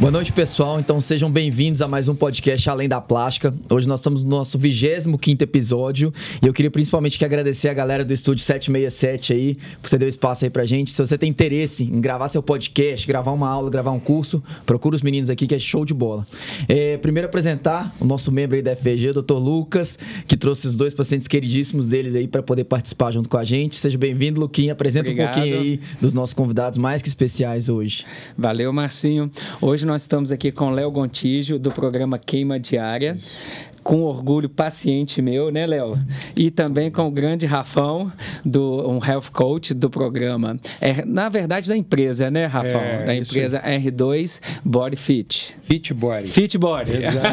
Boa noite, pessoal. Então sejam bem-vindos a mais um podcast Além da Plástica. Hoje nós estamos no nosso 25 episódio e eu queria principalmente que agradecer a galera do estúdio 767 aí, por você dar espaço aí pra gente. Se você tem interesse em gravar seu podcast, gravar uma aula, gravar um curso, procura os meninos aqui que é show de bola. É, primeiro apresentar o nosso membro aí da FVG, o Dr. Lucas, que trouxe os dois pacientes queridíssimos deles aí para poder participar junto com a gente. Seja bem-vindo, Luquinha. Apresenta Obrigado. um pouquinho aí dos nossos convidados mais que especiais hoje. Valeu, Marcinho. Hoje nós estamos aqui com Léo Gontijo, do programa Queima Diária. Isso com orgulho paciente meu, né, Léo? E também com o grande Rafão, do um health coach do programa. É, na verdade, da empresa, né, Rafão? É, da empresa R2 Body Fit. Fit Body. Fit Body. Exato.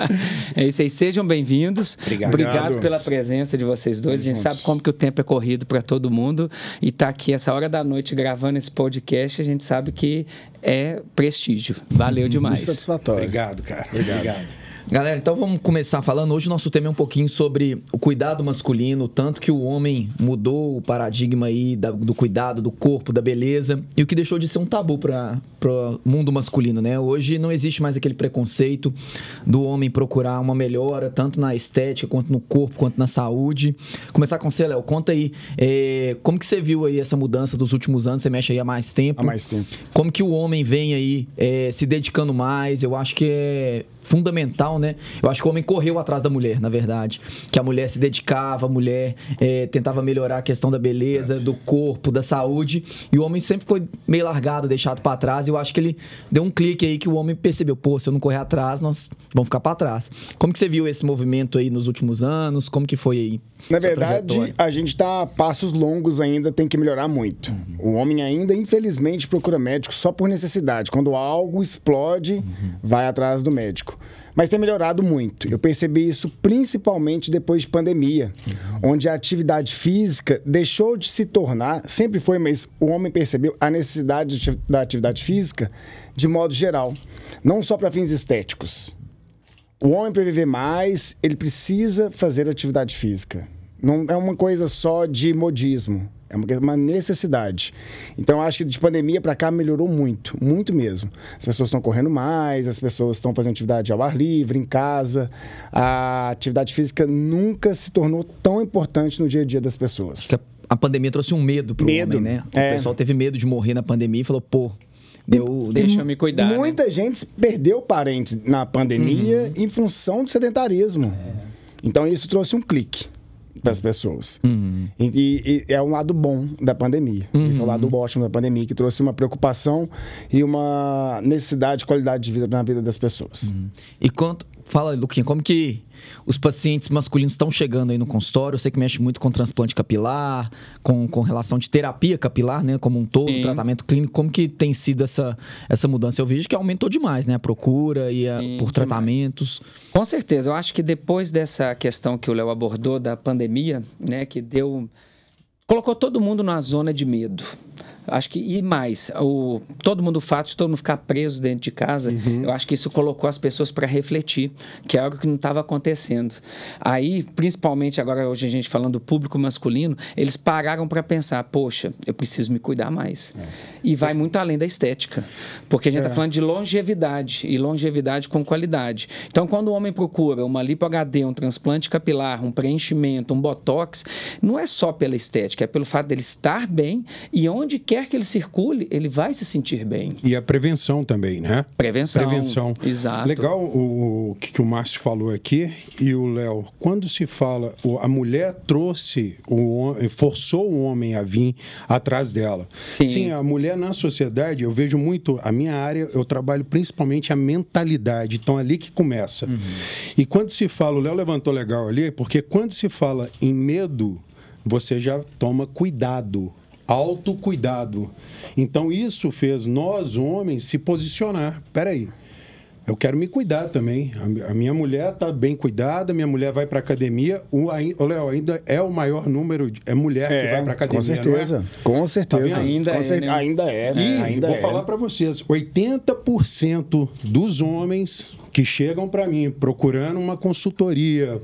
é isso aí. Sejam bem-vindos. Obrigado. Obrigado pela presença de vocês dois. A gente sabe como que o tempo é corrido para todo mundo. E tá aqui essa hora da noite gravando esse podcast, a gente sabe que é prestígio. Valeu demais. Muito satisfatório. Obrigado, cara. Obrigado. Obrigado. Galera, então vamos começar falando. Hoje o nosso tema é um pouquinho sobre o cuidado masculino, tanto que o homem mudou o paradigma aí da, do cuidado do corpo, da beleza, e o que deixou de ser um tabu para o mundo masculino, né? Hoje não existe mais aquele preconceito do homem procurar uma melhora, tanto na estética, quanto no corpo, quanto na saúde. Começar com você, Léo, conta aí, é, como que você viu aí essa mudança dos últimos anos? Você mexe aí há mais tempo. Há mais tempo. Como que o homem vem aí é, se dedicando mais? Eu acho que é fundamental, né? Eu acho que o homem correu atrás da mulher, na verdade. Que a mulher se dedicava, a mulher é, tentava melhorar a questão da beleza, do corpo, da saúde. E o homem sempre foi meio largado, deixado para trás. E eu acho que ele deu um clique aí que o homem percebeu: pô, se eu não correr atrás, nós vamos ficar para trás. Como que você viu esse movimento aí nos últimos anos? Como que foi aí? Na verdade, a gente está a passos longos ainda, tem que melhorar muito. Uhum. O homem ainda, infelizmente, procura médico só por necessidade. Quando algo explode, uhum. vai atrás do médico mas tem melhorado muito. Eu percebi isso principalmente depois de pandemia, onde a atividade física deixou de se tornar, sempre foi, mas o homem percebeu a necessidade da atividade física de modo geral, não só para fins estéticos. O homem, para viver mais, ele precisa fazer atividade física. Não é uma coisa só de modismo. É uma necessidade. Então, eu acho que de pandemia para cá melhorou muito, muito mesmo. As pessoas estão correndo mais, as pessoas estão fazendo atividade ao ar livre, em casa. A atividade física nunca se tornou tão importante no dia a dia das pessoas. A pandemia trouxe um medo para o homem, né? O é. pessoal teve medo de morrer na pandemia e falou, pô, Deu, deixa eu me cuidar. Muita né? gente perdeu parentes na pandemia uhum. em função do sedentarismo. É. Então isso trouxe um clique para as pessoas. Uhum. E, e, é um lado bom da pandemia. Uhum. Esse é o lado ótimo da pandemia, que trouxe uma preocupação e uma necessidade de qualidade de vida na vida das pessoas. Uhum. E quanto. Fala, Luquinha, como que os pacientes masculinos estão chegando aí no consultório. Eu sei que mexe muito com transplante capilar, com, com relação de terapia capilar, né? Como um todo, Sim. tratamento clínico. Como que tem sido essa, essa mudança? Eu vejo que aumentou demais, né? A procura e a, Sim, por tratamentos. Demais. Com certeza. Eu acho que depois dessa questão que o Léo abordou da pandemia, né? Que deu... Colocou todo mundo na zona de medo. Acho que, e mais, o, todo mundo, o fato de todo mundo ficar preso dentro de casa, uhum. eu acho que isso colocou as pessoas para refletir, que é algo que não estava acontecendo. Aí, principalmente agora, hoje a gente falando do público masculino, eles pararam para pensar: poxa, eu preciso me cuidar mais. É. E vai muito além da estética, porque a gente está é. falando de longevidade, e longevidade com qualidade. Então, quando o homem procura uma lipo HD, um transplante capilar, um preenchimento, um botox, não é só pela estética, é pelo fato dele estar bem e onde quer quer que ele circule, ele vai se sentir bem. E a prevenção também, né? Prevenção. Prevenção. Exato. Legal o, o que, o Márcio falou aqui e o Léo. Quando se fala, a mulher trouxe, o, forçou o homem a vir atrás dela. Sim. Sim, a mulher na sociedade, eu vejo muito, a minha área, eu trabalho principalmente a mentalidade. Então, é ali que começa. Uhum. E quando se fala, o Léo levantou legal ali, porque quando se fala em medo, você já toma cuidado autocuidado. Então isso fez nós homens se posicionar. Peraí, eu quero me cuidar também. A minha mulher está bem cuidada, minha mulher vai para academia. O, Léo, ainda é o maior número, de, é mulher é, que vai para academia. Com certeza, é? com certeza. Tá ainda, com é, cer né? ainda é. Né? E ainda vou é. falar para vocês: 80% dos homens que chegam para mim procurando uma consultoria,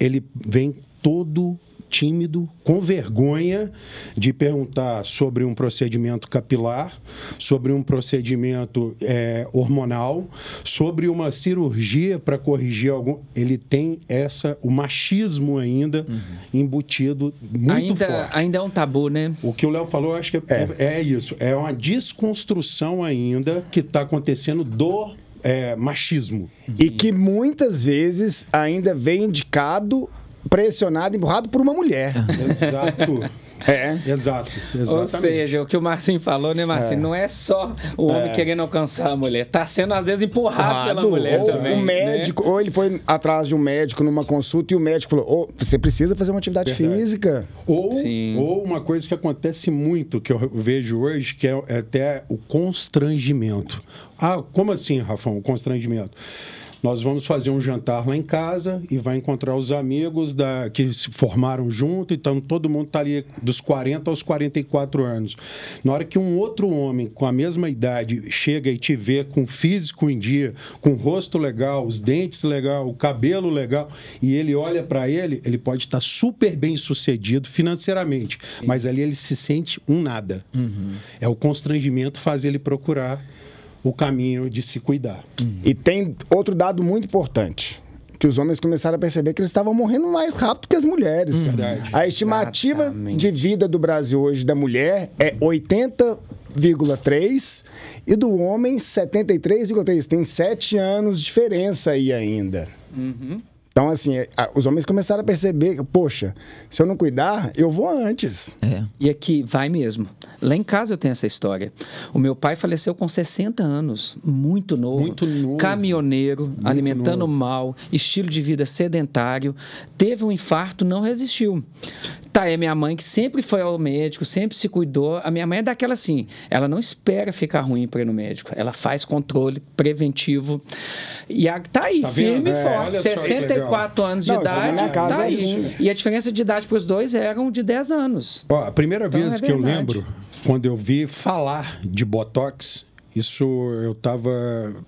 ele vem todo tímido, com vergonha de perguntar sobre um procedimento capilar, sobre um procedimento é, hormonal, sobre uma cirurgia para corrigir algum. Ele tem essa, o machismo ainda uhum. embutido muito ainda, forte. Ainda é um tabu, né? O que o Léo falou, acho que é, é. é isso. É uma desconstrução ainda que está acontecendo do é, machismo. E que muitas vezes ainda vem indicado, pressionado, empurrado por uma mulher. Exato. É. Exato. Exatamente. Ou seja, o que o Marcinho falou, né, Marcinho? É. Não é só o homem é. querendo alcançar a mulher. Tá sendo, às vezes, empurrado pela mulher ou também. O né? médico, né? ou ele foi atrás de um médico numa consulta e o médico falou: oh, você precisa fazer uma atividade Verdade. física. Ou, ou uma coisa que acontece muito, que eu vejo hoje, que é até o constrangimento. Ah, como assim, Rafão, o constrangimento? Nós vamos fazer um jantar lá em casa e vai encontrar os amigos da, que se formaram junto, então todo mundo está ali dos 40 aos 44 anos. Na hora que um outro homem com a mesma idade chega e te vê com físico em dia, com o rosto legal, os dentes legal, o cabelo legal, e ele olha para ele, ele pode estar tá super bem sucedido financeiramente, mas ali ele se sente um nada. Uhum. É o constrangimento faz ele procurar o caminho de se cuidar. Uhum. E tem outro dado muito importante que os homens começaram a perceber que eles estavam morrendo mais rápido que as mulheres. Uhum. A estimativa Exatamente. de vida do Brasil hoje da mulher é 80,3 e do homem 73,3. Tem sete anos de diferença aí ainda. Uhum. Então, assim, é, os homens começaram a perceber, poxa, se eu não cuidar, eu vou antes. É. E aqui, vai mesmo. Lá em casa eu tenho essa história. O meu pai faleceu com 60 anos, muito novo. Muito novo. Caminhoneiro, muito alimentando novo. mal, estilo de vida sedentário. Teve um infarto, não resistiu. Tá, é minha mãe que sempre foi ao médico, sempre se cuidou. A minha mãe é daquela assim, ela não espera ficar ruim para ir no médico. Ela faz controle preventivo. E a, tá aí, tá firme e é, forte. 64 anos de não, idade. Casa tá é aí. Assim. E a diferença de idade para os dois eram de 10 anos. Ó, a primeira então, vez é que eu lembro, quando eu vi falar de Botox, isso eu estava eu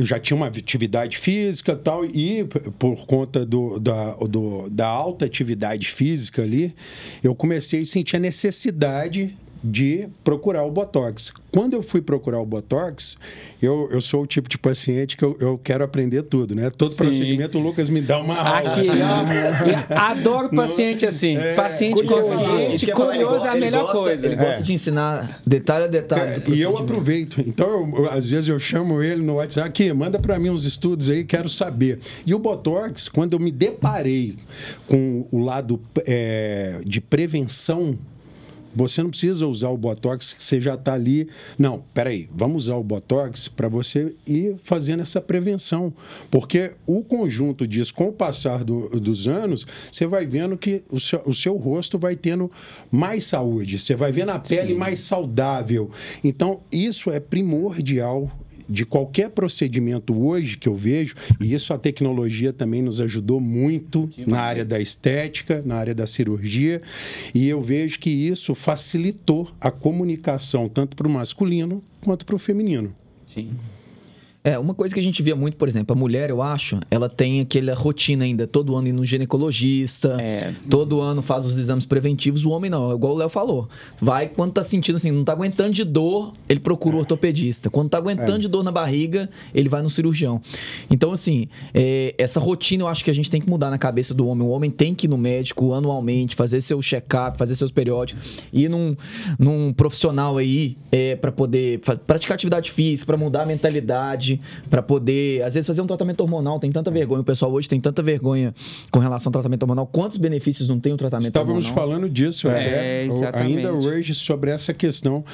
já tinha uma atividade física tal, e por conta do, da, do, da alta atividade física ali, eu comecei a sentir a necessidade de procurar o Botox. Quando eu fui procurar o Botox, eu, eu sou o tipo de paciente que eu, eu quero aprender tudo, né? Todo Sim. procedimento, o Lucas me dá uma aula. Aqui, ó, adoro paciente assim. É, paciente consciente, curioso é a melhor gosta, coisa. Ele gosta é. de ensinar detalhe a detalhe. E eu aproveito. Então, eu, às vezes eu chamo ele no WhatsApp, aqui, manda para mim uns estudos aí, quero saber. E o Botox, quando eu me deparei com o lado é, de prevenção você não precisa usar o Botox que você já está ali. Não, peraí, vamos usar o Botox para você ir fazendo essa prevenção. Porque o conjunto disso, com o passar do, dos anos, você vai vendo que o seu, o seu, rosto vai tendo mais saúde, você vai vendo a pele Sim. mais saudável. Então, isso é primordial de qualquer procedimento hoje que eu vejo, e isso a tecnologia também nos ajudou muito Demais. na área da estética, na área da cirurgia, e eu vejo que isso facilitou a comunicação tanto para o masculino quanto para o feminino. Sim. É, uma coisa que a gente via muito, por exemplo, a mulher, eu acho, ela tem aquela rotina ainda, todo ano ir no ginecologista, é. todo ano faz os exames preventivos, o homem não, é igual o Léo falou. Vai, quando tá sentindo assim, não tá aguentando de dor, ele procura o ortopedista. Quando tá aguentando é. de dor na barriga, ele vai no cirurgião. Então, assim, é, essa rotina eu acho que a gente tem que mudar na cabeça do homem. O homem tem que ir no médico anualmente, fazer seu check-up, fazer seus periódicos, ir num, num profissional aí é, para poder praticar atividade física, para mudar a mentalidade para poder, às vezes, fazer um tratamento hormonal. Tem tanta vergonha, o pessoal hoje tem tanta vergonha com relação ao tratamento hormonal. Quantos benefícios não tem o tratamento Estávamos hormonal? falando disso é, até, ainda hoje sobre essa questão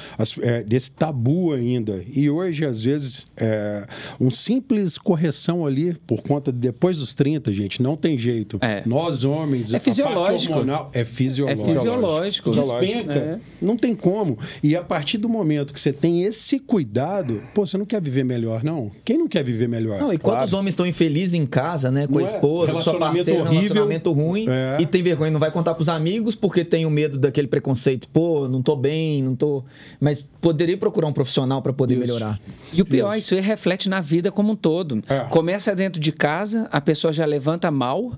é, desse tabu ainda. E hoje, às vezes, é, um simples correção ali, por conta de depois dos 30, gente, não tem jeito. É. Nós, homens, é fisiológico. hormonal é fisiológico. É fisiológico. Despenca. É. Não tem como. E a partir do momento que você tem esse cuidado, pô, você não quer viver melhor, não? Quem não quer viver melhor? Não, e claro. quantos homens estão infelizes em casa, né? Com não a é? esposa, é? com sua parceira, horrível. relacionamento ruim. É. E tem vergonha, não vai contar pros amigos porque tem o medo daquele preconceito. Pô, não tô bem, não tô. Mas poderia procurar um profissional para poder isso. melhorar. E o pior, isso. isso reflete na vida como um todo. É. Começa dentro de casa, a pessoa já levanta mal,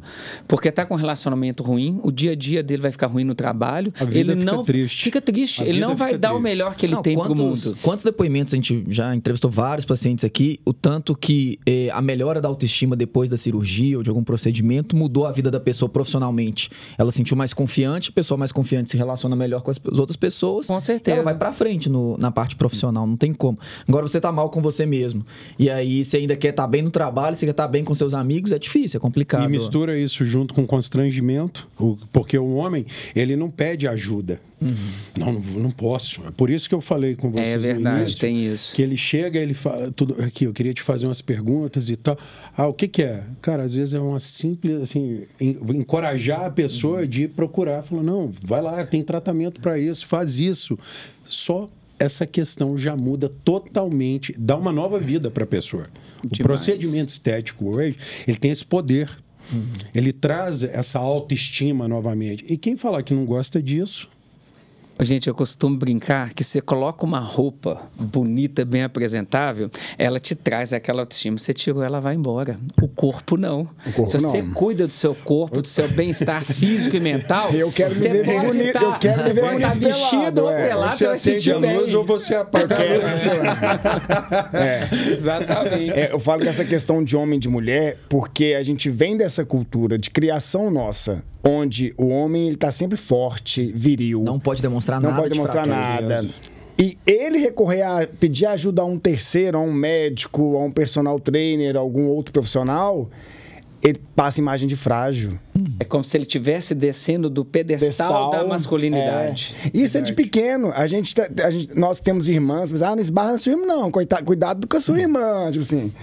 porque tá com um relacionamento ruim, o dia a dia dele vai ficar ruim no trabalho. A vida ele fica não triste. Fica triste. A ele não vai dar triste. o melhor que ele não, tem quantos, pro mundo. Quantos depoimentos a gente já entrevistou vários pacientes aqui, o tanto que eh, a melhora da autoestima depois da cirurgia ou de algum procedimento mudou a vida da pessoa profissionalmente. Ela se sentiu mais confiante, a pessoa mais confiante se relaciona melhor com as, as outras pessoas. Com certeza. Ela vai para frente no, na parte profissional, não tem como. Agora você tá mal com você mesmo. E aí você ainda quer estar tá bem no trabalho, você quer estar tá bem com seus amigos, é difícil, é complicado. E mistura isso junto com constrangimento, porque o homem, ele não pede ajuda. Uhum. Não, não, posso. É por isso que eu falei com vocês é verdade, início, tem isso. Que ele chega, ele fala tudo aqui. Eu queria te fazer umas perguntas e tal. Ah, o que, que é? Cara, às vezes é uma simples assim, encorajar a pessoa uhum. de procurar. Falar, não, vai lá, tem tratamento para isso, faz isso. Só essa questão já muda totalmente, dá uma nova vida para a pessoa. Demais. O procedimento estético hoje, ele tem esse poder. Uhum. Ele traz essa autoestima novamente. E quem falar que não gosta disso, Gente, eu costumo brincar que você coloca uma roupa bonita, bem apresentável, ela te traz aquela autoestima. Você tirou, ela vai embora. O corpo não. O corpo Se você não. cuida do seu corpo, do seu bem-estar físico e mental, eu quero você ver pode bonito, tá, eu quero ver bonito tá vestido ou é. pelado, você acende a luz bem. ou você apaga a é. Exatamente. É, eu falo dessa questão de homem e de mulher porque a gente vem dessa cultura de criação nossa onde o homem está sempre forte, viril. Não pode demonstrar não nada. Não pode demonstrar nada. E ele recorrer a pedir ajuda a um terceiro, a um médico, a um personal trainer, a algum outro profissional, ele passa imagem de frágil. É como se ele estivesse descendo do pedestal, pedestal da masculinidade. É. Isso é de pequeno. A gente, tá, a gente, nós temos irmãs, mas ah, não esbarra na sua irmã, não. Coitado, cuidado com a sua irmã. Tipo assim.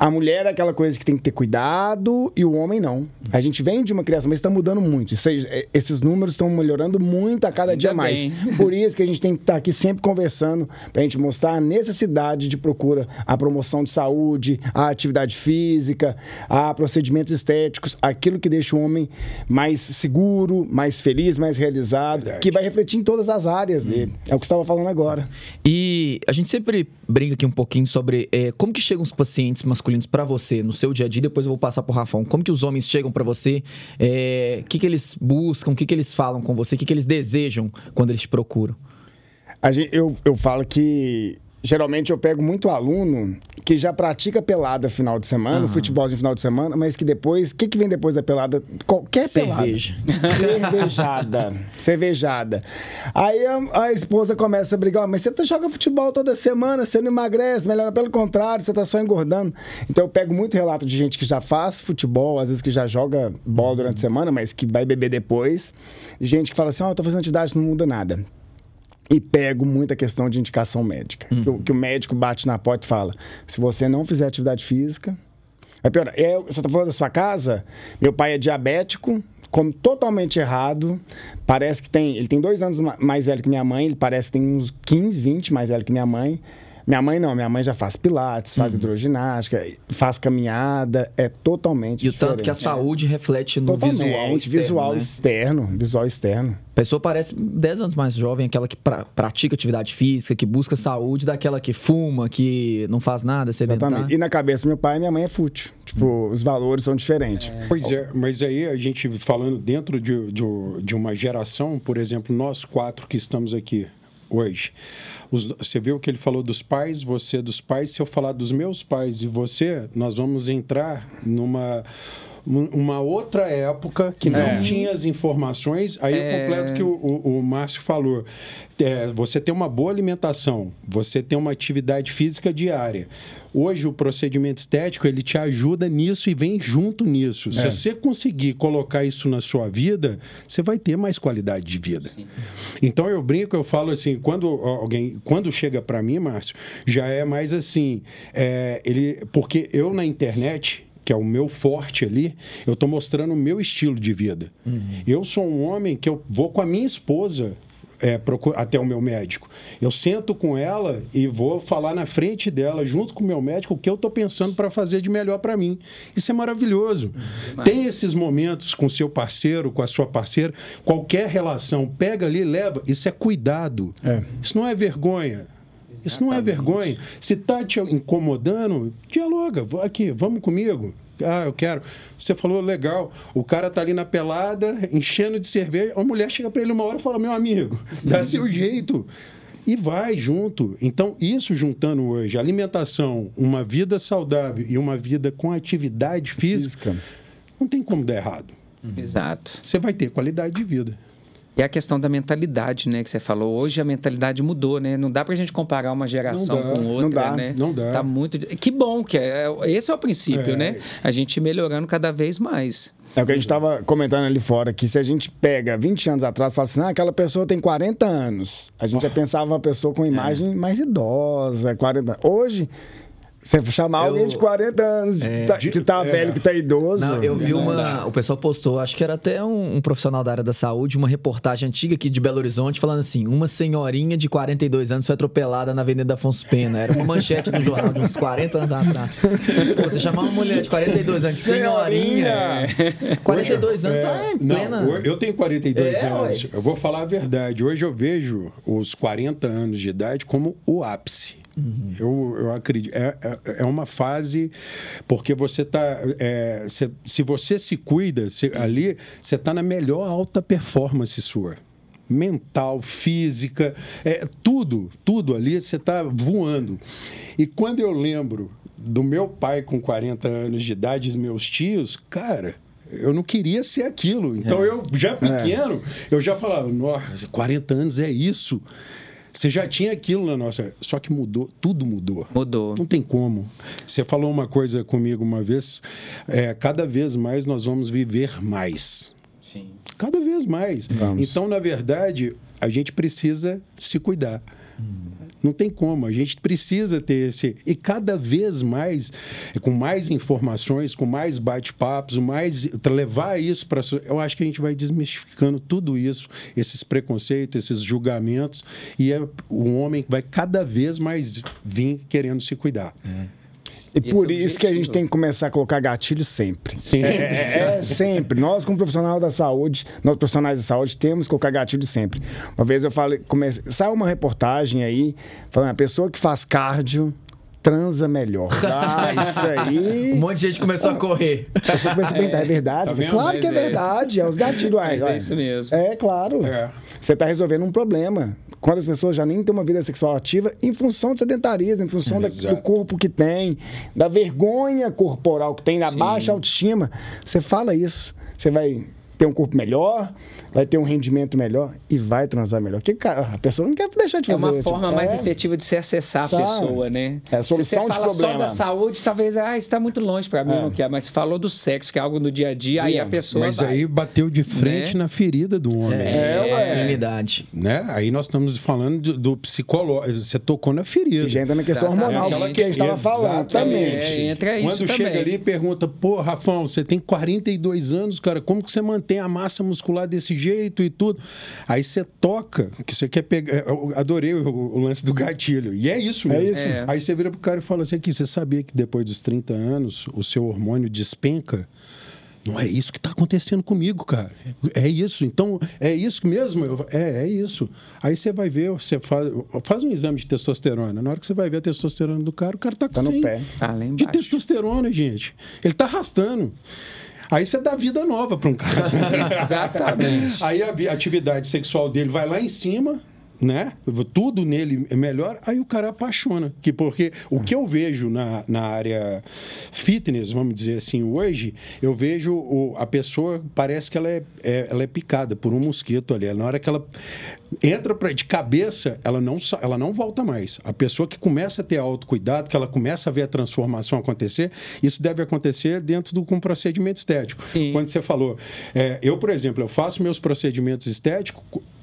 A mulher é aquela coisa que tem que ter cuidado e o homem não. A gente vem de uma criação, mas está mudando muito. É, esses números estão melhorando muito a cada Ainda dia mais. Por isso que a gente tem que estar tá aqui sempre conversando para a gente mostrar a necessidade de procura, a promoção de saúde, a atividade física, a procedimentos estéticos, aquilo que deixa o homem mais seguro, mais feliz, mais realizado, Verdade. que vai refletir em todas as áreas hum. dele. É o que estava falando agora. E a gente sempre brinca aqui um pouquinho sobre é, como que chegam os pacientes masculinos masculinos para você no seu dia a dia? Depois eu vou passar pro Rafão. Como que os homens chegam para você? O é, que, que eles buscam? O que, que eles falam com você? O que, que eles desejam quando eles te procuram? Gente, eu, eu falo que geralmente eu pego muito aluno que já pratica pelada final de semana, uhum. futebolzinho final de semana, mas que depois, o que, que vem depois da pelada? Qualquer Cerveja. pelada. Cervejada. Cervejada. Aí a, a, esposa começa a brigar, mas você tá, joga futebol toda semana, você não emagrece, melhor pelo contrário, você tá só engordando. Então eu pego muito relato de gente que já faz futebol, às vezes que já joga bola durante a semana, mas que vai beber depois. Gente que fala assim, ó, oh, eu tô fazendo atividade, não muda nada e pego muita questão de indicação médica. Uhum. Que, que, o médico bate na porta e fala: se você não fizer atividade física. É pior. É, você está falando da sua casa? Meu pai é diabético, come totalmente errado. Parece que tem. Ele tem dois anos mais velho que minha mãe, ele parece que tem uns 15, 20 mais velho que minha mãe. Minha mãe não, minha mãe já faz pilates, faz uhum. hidroginástica, faz caminhada, é totalmente E o tanto que a saúde reflete no totalmente, visual externo, visual né? externo, visual externo. A pessoa parece 10 anos mais jovem, aquela que pra, pratica atividade física, que busca saúde, daquela que fuma, que não faz nada, sedentar. Exatamente. E na cabeça do meu pai e minha mãe é fútil. Tipo, hum. os valores são diferentes. É. Pois é, mas aí a gente falando dentro de, de, de uma geração, por exemplo, nós quatro que estamos aqui hoje, os, você viu que ele falou dos pais, você dos pais. Se eu falar dos meus pais e você, nós vamos entrar numa uma outra época que não é. tinha as informações. Aí é... eu completo que o, o, o Márcio falou. É, você tem uma boa alimentação, você tem uma atividade física diária. Hoje o procedimento estético ele te ajuda nisso e vem junto nisso. É. Se você conseguir colocar isso na sua vida, você vai ter mais qualidade de vida. Sim. Então eu brinco, eu falo assim, quando alguém, quando chega para mim, Márcio, já é mais assim, é, ele, porque eu na internet que é o meu forte ali, eu estou mostrando o meu estilo de vida. Uhum. Eu sou um homem que eu vou com a minha esposa é, até o meu médico. Eu sento com ela e vou falar na frente dela, junto com o meu médico, o que eu estou pensando para fazer de melhor para mim. Isso é maravilhoso. Mas... Tem esses momentos com seu parceiro, com a sua parceira, qualquer relação, pega ali, leva. Isso é cuidado. É. Isso não é vergonha. Isso não é vergonha. Se está te incomodando, dialoga. Aqui, vamos comigo. Ah, eu quero. Você falou legal. O cara tá ali na pelada, enchendo de cerveja. A mulher chega para ele uma hora e fala: Meu amigo, dá seu jeito. E vai junto. Então, isso juntando hoje alimentação, uma vida saudável e uma vida com atividade física, física. não tem como dar errado. Exato. Você vai ter qualidade de vida. E a questão da mentalidade, né, que você falou. Hoje a mentalidade mudou, né? Não dá pra gente comparar uma geração dá, com outra, não dá, né? Não dá. Tá muito. Que bom que é. Esse é o princípio, é. né? A gente melhorando cada vez mais. É o que a gente estava comentando ali fora, que se a gente pega 20 anos atrás e fala assim, ah, aquela pessoa tem 40 anos, a gente oh. já pensava uma pessoa com imagem é. mais idosa, 40 Hoje, você chamar eu, alguém de 40 anos, é, tá, que tá é, velho, que tá idoso. Não, eu vi uma. O pessoal postou, acho que era até um, um, profissional da área da saúde, uma reportagem antiga aqui de Belo Horizonte, falando assim: uma senhorinha de 42 anos foi atropelada na Avenida Afonso Pena. Era uma manchete do jornal de uns 40 anos atrás. Pô, você chamar uma mulher de 42 anos, senhorinha. senhorinha 42 anos, tá é, plena. Não, eu tenho 42 é, anos. Ué. Eu vou falar a verdade. Hoje eu vejo os 40 anos de idade como o ápice. Uhum. Eu, eu acredito. É, é, é, uma fase, porque você está. É, se, se você se cuida, se, ali, você está na melhor alta performance sua mental, física, é, tudo, tudo ali você está voando. E quando eu lembro do meu pai com 40 anos de idade, os meus tios, cara, eu não queria ser aquilo. Então é. eu, já pequeno, é. eu já falava, nossa, 40 anos é isso. Você já tinha aquilo na nossa. Só que mudou, tudo mudou. Mudou. Não tem como. Você falou uma coisa comigo uma vez. É, cada vez mais nós vamos viver mais. Sim. Cada vez mais. Vamos. Então, na verdade, a gente precisa se cuidar. Hum. Não tem como. A gente precisa ter esse. E cada vez mais, com mais informações, com mais bate-papos, mais. levar isso para. Eu acho que a gente vai desmistificando tudo isso, esses preconceitos, esses julgamentos, e é, o homem vai cada vez mais vir querendo se cuidar. É. E Esse por é isso que a gente tem que começar a colocar gatilho sempre. É, é, é, sempre. Nós, como profissional da saúde, nós profissionais da saúde, temos que colocar gatilho sempre. Uma vez eu falei, comecei, saiu uma reportagem aí, falando, a pessoa que faz cardio transa melhor. Ah, isso aí. Um monte de gente começou a correr. A pessoa começou a pensar, é, é verdade? Tá claro que é, é, verdade, é os gatilhos. Mas é isso mesmo. É, claro. É. Você está resolvendo um problema quando as pessoas já nem têm uma vida sexual ativa em função do sedentarismo, em função da, do corpo que tem, da vergonha corporal que tem, da Sim. baixa autoestima. Você fala isso, você vai ter um corpo melhor, vai ter um rendimento melhor e vai transar melhor. Porque cara, a pessoa não quer deixar de fazer. É uma forma mais é... efetiva de se acessar a pessoa, né? É a solução Se você fala só da saúde, talvez, ah, isso está muito longe para mim, é. não quer. Mas falou do sexo, que é algo no dia a dia, aí a pessoa Mas vai. aí bateu de frente né? na ferida do homem. É, é masculinidade. Né? Aí nós estamos falando do, do psicológico. Você tocou na ferida. E já entra na questão hormonal, que, que a gente estava falando. Exatamente. É, entra isso Quando também. chega ali e pergunta, pô, Rafão, você tem 42 anos, cara, como que você mantém a massa muscular desse jeito e tudo? Aí você toca, que você quer pegar. Eu adorei o, o, lance do gatilho. E é isso mesmo. É isso. É. Aí você vira pro cara e fala assim: aqui, você sabia que depois dos 30 anos o seu hormônio despenca? Não é isso que está acontecendo comigo, cara. É isso. Então, é isso mesmo? É, é isso. Aí você vai ver, você faz, faz um exame de testosterona. Na hora que você vai ver a testosterona do cara, o cara está com tá 100 no pé. Tá de testosterona, gente. Ele está arrastando. Aí você dá vida nova para um cara. Exatamente. Aí a atividade sexual dele vai lá em cima, né? Tudo nele é melhor, aí o cara apaixona. Que porque o que eu vejo na, na área fitness, vamos dizer assim, hoje, eu vejo o, a pessoa, parece que ela é, é, ela é picada por um mosquito ali. Na hora que ela entra pra, de cabeça, ela não, ela não volta mais. A pessoa que começa a ter autocuidado, que ela começa a ver a transformação acontecer, isso deve acontecer dentro do com procedimento estético. Sim. Quando você falou, é, eu, por exemplo, eu faço meus procedimentos estéticos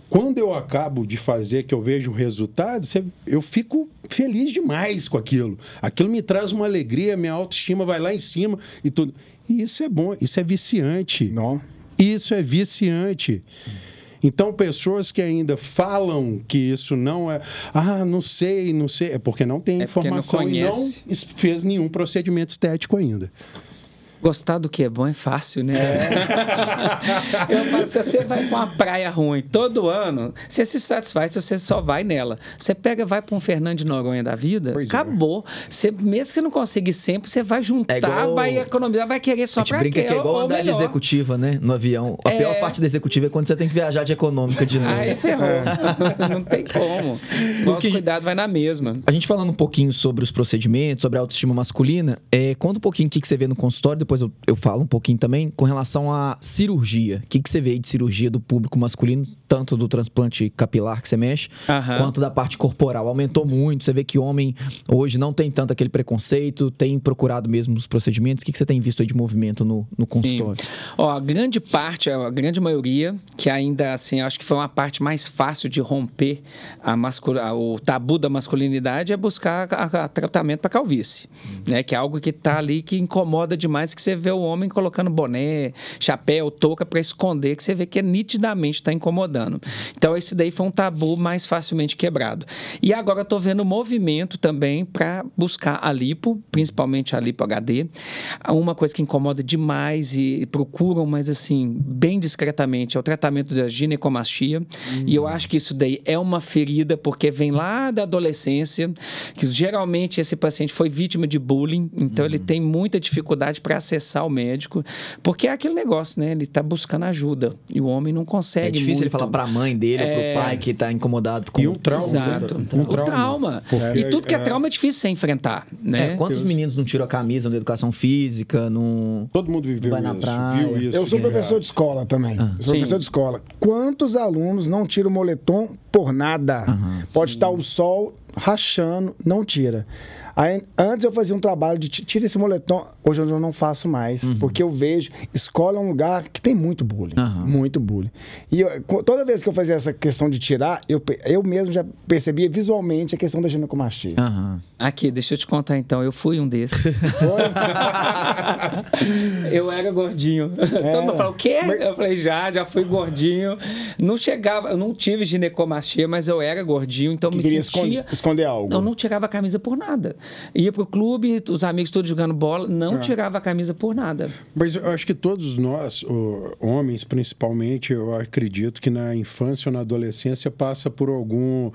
quando eu acabo de fazer, que eu vejo o resultado, eu fico feliz demais com aquilo. Aquilo me traz uma alegria, minha autoestima vai lá em cima e tudo. E isso é bom, isso é viciante. Não. Isso é viciante. Então, pessoas que ainda falam que isso não é. Ah, não sei, não sei. É porque não tem é informação não e não fez nenhum procedimento estético ainda. Gostar do que é bom é fácil, né? É. Eu falo, se você vai para uma praia ruim todo ano, você se satisfaz se você só vai nela. Você pega, vai para um Fernando de Noronha da vida, pois é. acabou. É. Você, mesmo que você não consiga sempre, você vai juntar, é igual... vai economizar, vai querer só para brinca que é igual andar de executiva, né? No avião. A é... pior parte da executiva é quando você tem que viajar de econômica de novo. Aí ferrou. não tem como. O que... cuidado vai na mesma. A gente falando um pouquinho sobre os procedimentos, sobre a autoestima masculina, é, conta um pouquinho o que você vê no consultório, depois depois eu, eu falo um pouquinho também, com relação à cirurgia. O que, que você vê aí de cirurgia do público masculino, tanto do transplante capilar que você mexe, uhum. quanto da parte corporal? Aumentou muito, você vê que homem hoje não tem tanto aquele preconceito, tem procurado mesmo os procedimentos. O que, que você tem visto aí de movimento no, no consultório? Sim. Ó, a grande parte, a grande maioria, que ainda assim, acho que foi uma parte mais fácil de romper a mascul... o tabu da masculinidade, é buscar a, a tratamento para calvície, uhum. né? Que é algo que está ali que incomoda demais, que você vê o homem colocando boné, chapéu, touca para esconder, que você vê que é nitidamente está incomodando. Então, esse daí foi um tabu mais facilmente quebrado. E agora eu estou vendo movimento também para buscar a lipo, principalmente a lipo HD. Uma coisa que incomoda demais e procuram, mas assim, bem discretamente, é o tratamento da ginecomastia. Hum. E eu acho que isso daí é uma ferida, porque vem lá da adolescência, que geralmente esse paciente foi vítima de bullying, então hum. ele tem muita dificuldade para acessar o médico, porque é aquele negócio, né? Ele está buscando ajuda e o homem não consegue. É difícil muito. ele falar para a mãe dele é... ou para o pai que está incomodado com e um trauma. Exato. Um trauma. O trauma. Porque, e tudo que é, é trauma é difícil você enfrentar, né? É, quantos meninos não tiram a camisa na educação física, não Todo mundo viveu vai na isso, praia. viu isso. Eu sou professor de escola também. Ah. sou Sim. professor de escola. Quantos alunos não tiram o moletom por nada? Uhum. Pode Sim. estar o sol rachando, não tira. Aí, antes eu fazia um trabalho de tira esse moletom. Hoje eu não faço mais, uhum. porque eu vejo, escola é um lugar que tem muito bullying. Uhum. Muito bullying. E eu, toda vez que eu fazia essa questão de tirar, eu, eu mesmo já percebia visualmente a questão da ginecomastia. Uhum. Aqui, deixa eu te contar então, eu fui um desses. Eu era gordinho. É. Todo mundo falou, o quê? Mas... Eu falei, já, já fui gordinho. Não chegava, eu não tive ginecomastia, mas eu era gordinho, então que me sentia... Esconder, esconder algo. Eu não tirava a camisa por nada. Ia pro clube, os amigos todos jogando bola, não é. tirava a camisa por nada. Mas eu acho que todos nós, homens principalmente, eu acredito que na infância ou na adolescência passa por algum.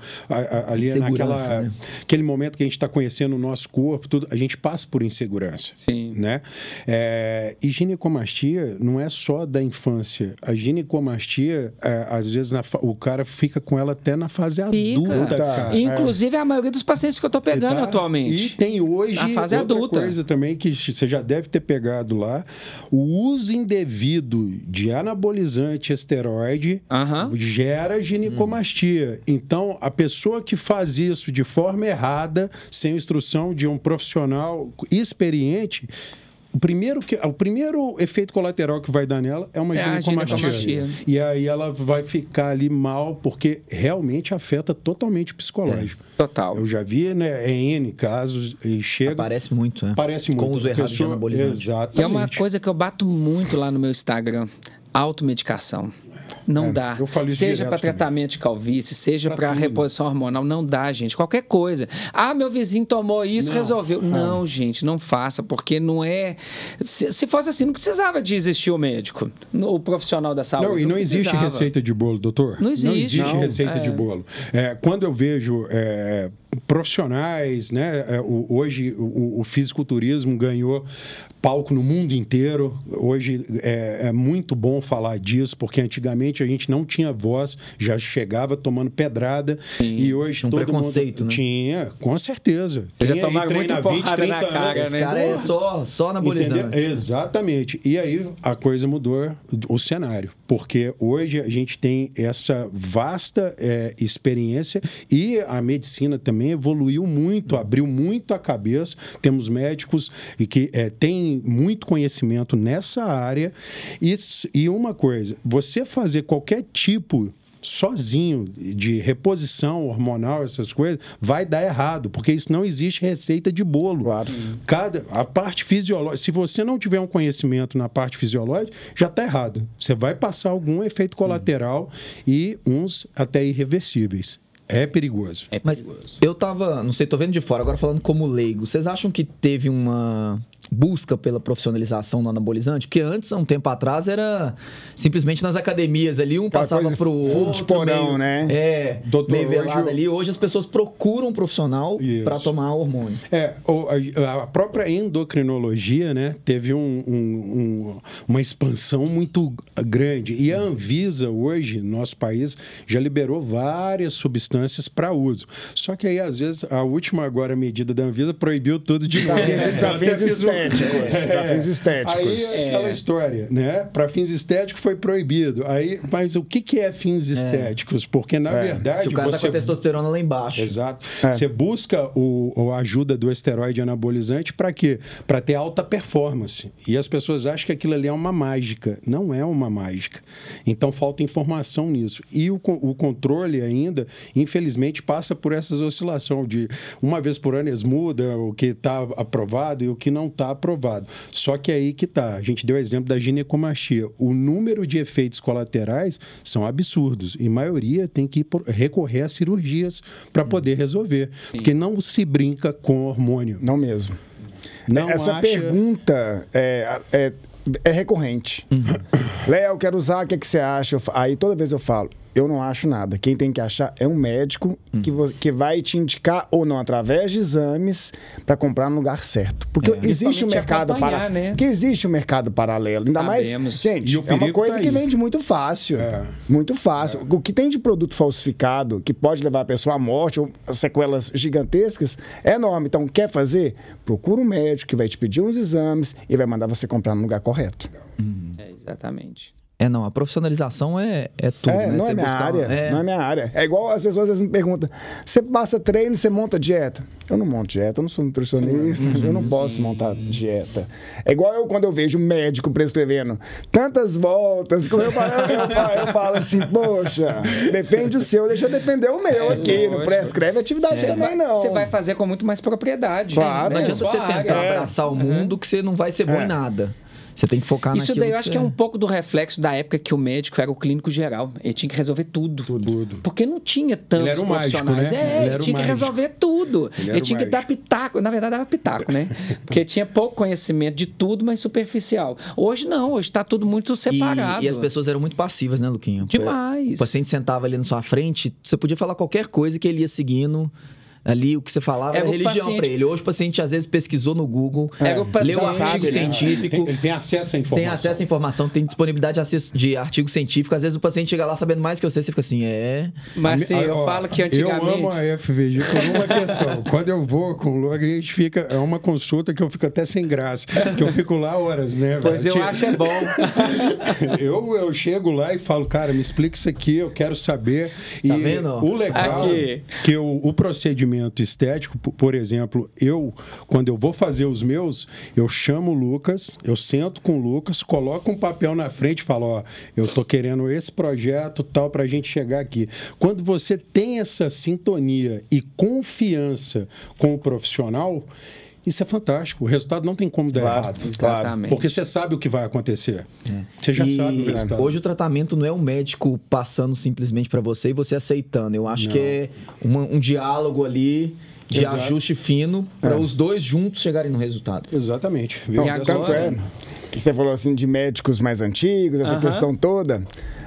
Ali naquela. Né? Aquele momento que a gente está conhecendo o nosso corpo, tudo, a gente passa por insegurança. Sim. Né? É, e ginecomastia não é só da infância. A ginecomastia, é, às vezes, na, o cara fica com ela até na fase fica. adulta. Tá. Inclusive, é. a maioria dos pacientes que eu estou pegando tá. atualmente. E tem hoje a fase outra adulta. coisa também que você já deve ter pegado lá. O uso indevido de anabolizante esteroide gera ginecomastia. Hum. Então, a pessoa que faz isso de forma errada, sem instrução de um profissional experiente, o primeiro, que, o primeiro efeito colateral que vai dar nela é uma é ginecomastia. E aí ela vai ficar ali mal, porque realmente afeta totalmente o psicológico. É, total. Eu já vi, né, em N casos, e chega... Aparece muito, né? Aparece muito. Com uso errado pessoa, de anabolizante. Exatamente. E é uma coisa que eu bato muito lá no meu Instagram. Automedicação. Não é, dá. seja para tratamento de calvície, seja para reposição hormonal, não dá, gente. Qualquer coisa. Ah, meu vizinho tomou isso, não. resolveu. Não, gente, não faça, porque não é. Se, se, fosse assim, não precisava de existir o médico, o profissional da saúde. Não, e não, não existe receita de bolo, doutor. Não existe. Não existe não. receita é. de bolo. É, quando eu vejo é, profissionais, né? É, hoje o, o fisiculturismo ganhou palco no mundo inteiro. Hoje é, é, muito bom falar disso, porque antigamente a gente não tinha voz, já chegava tomando pedrada. Sim, e hoje um todo preconceito, mundo né? tinha, com certeza. Você já tomaram muito 20, 30 na cara, anos. né? Esse cara é só, só anabolizante. Exatamente. E aí a coisa mudou o cenário, porque hoje a gente tem essa vasta é, experiência e a medicina também evoluiu muito, abriu muito a cabeça. Temos médicos e que é, têm muito conhecimento nessa área. E, e uma coisa, você fazer qualquer tipo sozinho de reposição hormonal, essas coisas, vai dar errado, porque isso não existe receita de bolo. Claro. Cada, a parte fisiológica, se você não tiver um conhecimento na parte fisiológica, já está errado. Você vai passar algum efeito colateral e uns até irreversíveis. É perigoso. É perigoso. Mas eu tava, não sei, tô vendo de fora, agora falando como leigo. Vocês acham que teve uma busca pela profissionalização no anabolizante? Porque antes, há um tempo atrás, era simplesmente nas academias ali, um Aquela passava pro outro. De porão, meio, né? É, Doutor, meio velado hoje, ali. Hoje as pessoas procuram um profissional para tomar hormônio. É, a própria endocrinologia, né, teve um, um, um, uma expansão muito grande. E a Anvisa, hoje, no nosso país, já liberou várias substâncias para uso. Só que aí, às vezes, a última agora medida da Anvisa proibiu tudo de novo. Para fins estéticos. É. Para fins estéticos. Aí é aquela é. história, né? Para fins estéticos foi proibido. Aí, mas o que, que é fins é. estéticos? Porque, na é. verdade. Se o cara tá você... tá com a testosterona lá embaixo. Exato. É. Você busca o, a ajuda do esteroide anabolizante para quê? Para ter alta performance. E as pessoas acham que aquilo ali é uma mágica. Não é uma mágica. Então falta informação nisso. E o, o controle ainda, infelizmente, passa por essas oscilações de uma vez por ano eles mudam o que está aprovado e o que não está aprovado. Só que aí que está. A gente deu o exemplo da ginecomastia. O número de efeitos colaterais são absurdos. E a maioria tem que recorrer a cirurgias para poder resolver. Sim. Porque não se brinca com hormônio. Não mesmo. Não Essa acha... pergunta é, é, é recorrente. Uhum. Léo, quero usar, o que, é que você acha? Aí toda vez eu falo, eu não acho nada. Quem tem que achar é um médico hum. que, que vai te indicar ou não através de exames para comprar no lugar certo. Porque é. existe um mercado para né? que existe um mercado paralelo. Ainda Sabemos. mais, gente, é uma coisa tá que vende muito fácil. É. Muito fácil. É. O que tem de produto falsificado que pode levar a pessoa à morte ou sequelas gigantescas é enorme. Então, quer fazer? Procura um médico que vai te pedir uns exames e vai mandar você comprar no lugar correto. Uhum. É, exatamente. É, não, a profissionalização é, é tudo, é, né? Não é minha área, é... não é minha área. É igual as pessoas às vezes me perguntam, você passa treino, você monta dieta? Eu não monto dieta, eu não sou nutricionista, uhum, eu não posso sim. montar dieta. É igual eu quando eu vejo um médico prescrevendo tantas voltas, eu, eu, falo, eu, falo, assim, poxa, defende o seu, deixa eu defender o meu é, aqui, lógico. não prescreve atividade cê também não. Você vai fazer com muito mais propriedade. Claro. Né? Não adianta você tentar área. abraçar o mundo que você não vai ser bom em é. nada. Você tem que focar Isso daí eu acho que, é um pouco do reflexo da época que o médico era o clínico geral. Ele tinha que resolver tudo. Tudo. Porque não tinha tantos ele era um profissionais. Mágico, né? É, ele, ele tinha que resolver tudo. Ele, ele tinha que dar pitaco. Na verdade, dava pitaco, né? Porque tinha pouco conhecimento de tudo, mas superficial. Hoje não, hoje está tudo muito separado. E, e, as pessoas eram muito passivas, né, Luquinha? Demais. O paciente sentava ali na sua frente, você podia falar qualquer coisa que ele ia seguindo ali o que você falava era, religião para ele. Hoje o paciente às vezes pesquisou no Google, é. leu um artigo né? científico. Ele tem, acesso à informação. Tem acesso à informação, tem disponibilidade de artigo científico. Às vezes o paciente chega lá sabendo mais que você, você fica assim, é. Mas sim, eu falo que antigamente. Eu amo a FVG por uma questão. Quando eu vou com o Log, a gente fica. É uma consulta que eu fico até sem graça. Que eu fico lá horas, né? Pois eu acho é bom. eu, eu chego lá e falo, cara, me explica isso aqui, eu quero saber. Tá e vendo? o legal aqui. que o, o procedimento estético médico, por exemplo, eu, quando eu vou fazer os meus, eu chamo o Lucas, eu sento com o Lucas, coloco um papel na frente e falo: Ó, eu tô querendo esse projeto tal para a gente chegar aqui. Quando você tem essa sintonia e confiança com o profissional, isso é fantástico. O resultado não tem como dar claro, errado. Exatamente. Porque você sabe o que vai acontecer. É. Você já e sabe o resultado. Hoje o tratamento não é um médico passando simplesmente para você e você aceitando. Eu acho não. que é uma, um diálogo ali de Exato. ajuste fino para é. os dois juntos chegarem no resultado. Exatamente. Não, e agora... É, que você falou assim de médicos mais antigos, essa uh -huh. questão toda.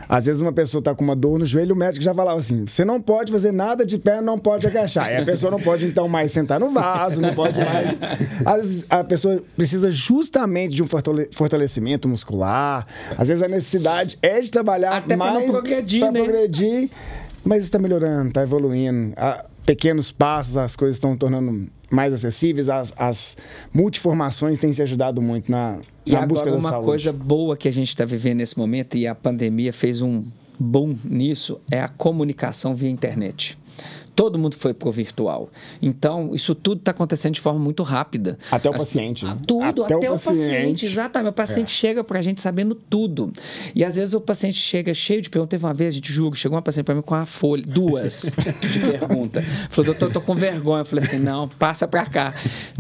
Às vezes uma pessoa está com uma dor no joelho, o médico já falava assim: você não pode fazer nada de pé, não pode agachar. E a pessoa não pode então mais sentar no vaso, não pode mais. Às vezes a pessoa precisa justamente de um fortalecimento muscular. Às vezes a necessidade é de trabalhar Até mais para progredir, pra né? progredir. Mas está melhorando, está evoluindo. A pequenos passos, as coisas estão tornando mais acessíveis, as, as multiformações têm se ajudado muito na, e busca da saúde. uma coisa boa que a gente está vivendo nesse momento, e a pandemia fez um boom nisso, é a comunicação via internet todo mundo foi pro virtual. Então, isso tudo está acontecendo de forma muito rápida. Até o As, paciente. Né? Tudo, até, até o, paciente. paciente. Exatamente. O paciente é. chega para a gente sabendo tudo. E às vezes o paciente chega cheio de perguntas. Teve uma vez, a gente juro, chegou uma paciente para mim com uma folha, duas de pergunta. Falou, doutor, eu tô com vergonha. Eu falei assim, não, passa para cá.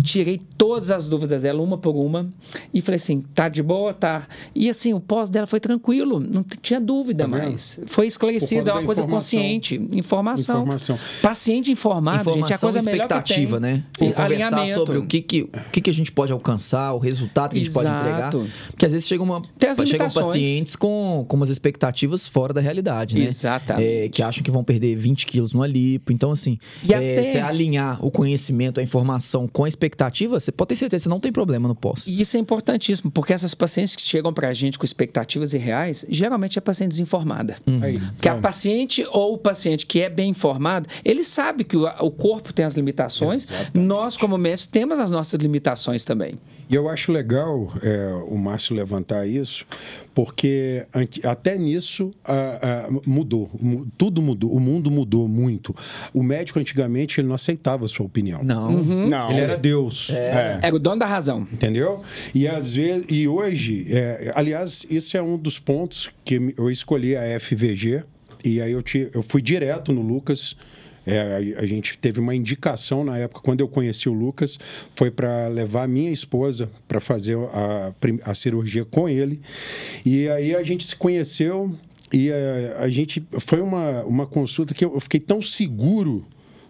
Tirei todas as dúvidas dela, uma por uma, e falei assim, tá de boa? Tá. E assim, o pós dela foi tranquilo, não tinha dúvida tá mais. Foi esclarecido, é uma coisa consciente. Informação. informação. Paciente informado, informação gente, é a coisa melhor que tem. né? Se conversar sobre o que, que, o que, que a gente pode alcançar, o resultado que a gente Exato. pode entregar. Porque às vezes chegam, uma, chegam pacientes com, com umas expectativas fora da realidade, né? Exatamente. É, que acham que vão perder 20 quilos no lipo. Então, assim, é, até... você alinhar o conhecimento, a informação com a expectativa, você pode ter certeza, você não tem problema no pós. E isso é importantíssimo, porque essas pacientes que chegam pra gente com expectativas irreais, geralmente é paciente desinformada. Uhum. Porque a paciente ou o paciente que é bem informado, ele sabe que o, o corpo tem as limitações, Exatamente. nós, como médicos, temos as nossas limitações também. E eu acho legal é, o Márcio levantar isso, porque até nisso mudou, tudo mudou, o mundo mudou muito. O médico antigamente ele não aceitava a sua opinião. Não, uhum. não. Ele era Deus. É. É. Era o dono da razão. Entendeu? E às vezes, e hoje, é, aliás, isso é um dos pontos que eu escolhi a FVG e aí eu, te, eu fui direto no Lucas é, a, gente teve uma indicação na época, quando eu conheci o Lucas, foi para levar minha esposa para fazer a, a cirurgia com ele. E aí a gente se conheceu e a, a gente. Foi uma, uma consulta que eu, eu fiquei tão seguro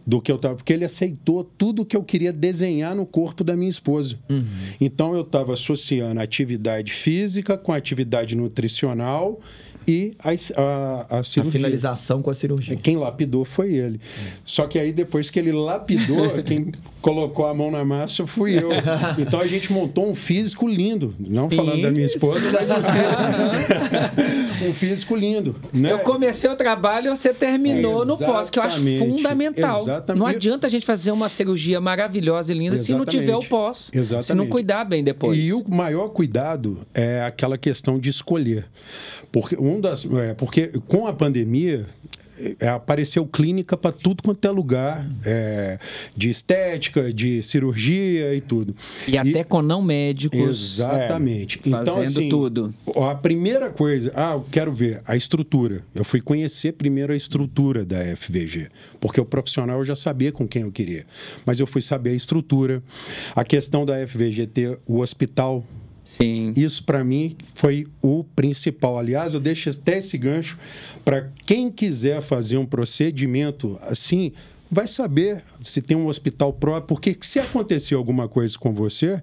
do que eu estava, porque ele aceitou tudo que eu queria desenhar no corpo da minha esposa. Uhum. Então eu estava associando atividade física com atividade nutricional e a, a, a cirurgia. A finalização com a cirurgia. Quem lapidou foi ele. Só que aí, depois que ele lapidou, quem colocou a mão na massa fui eu. Então a gente montou um físico lindo. Não Sim. falando da minha esposa, mas um físico, um físico lindo. Né? Eu comecei o trabalho e você terminou é, no pós, que eu acho fundamental. Exatamente. Não adianta a gente fazer uma cirurgia maravilhosa e linda Exatamente. se não tiver o pós. Exatamente. Se não cuidar bem depois. E o maior cuidado é aquela questão de escolher. Porque, um das, é, porque com a pandemia, é, apareceu clínica para tudo quanto é lugar, é, de estética, de cirurgia e tudo. E, e até com não médicos. Exatamente. É, então, fazendo assim, tudo. A primeira coisa, ah, eu quero ver a estrutura. Eu fui conhecer primeiro a estrutura da FVG, porque o profissional eu já sabia com quem eu queria. Mas eu fui saber a estrutura, a questão da FVG ter o hospital Sim. Isso, para mim, foi o principal. Aliás, eu deixo até esse gancho para quem quiser fazer um procedimento assim, vai saber se tem um hospital próprio, porque se acontecer alguma coisa com você,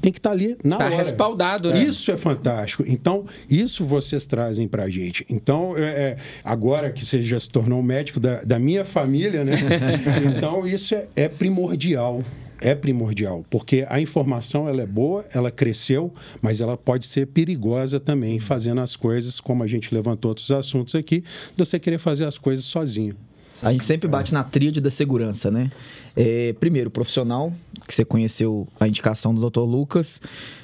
tem que estar tá ali na tá hora. respaldado, né? Isso é fantástico. Então, isso vocês trazem para a gente. Então, é, é, agora que você já se tornou médico da, da minha família, né? então, isso é, é primordial é primordial, porque a informação ela é boa, ela cresceu, mas ela pode ser perigosa também, fazendo as coisas, como a gente levantou outros assuntos aqui, de você querer fazer as coisas sozinho. A gente sempre bate é. na tríade da segurança, né? É, primeiro, profissional, que você conheceu a indicação do Dr. Lucas.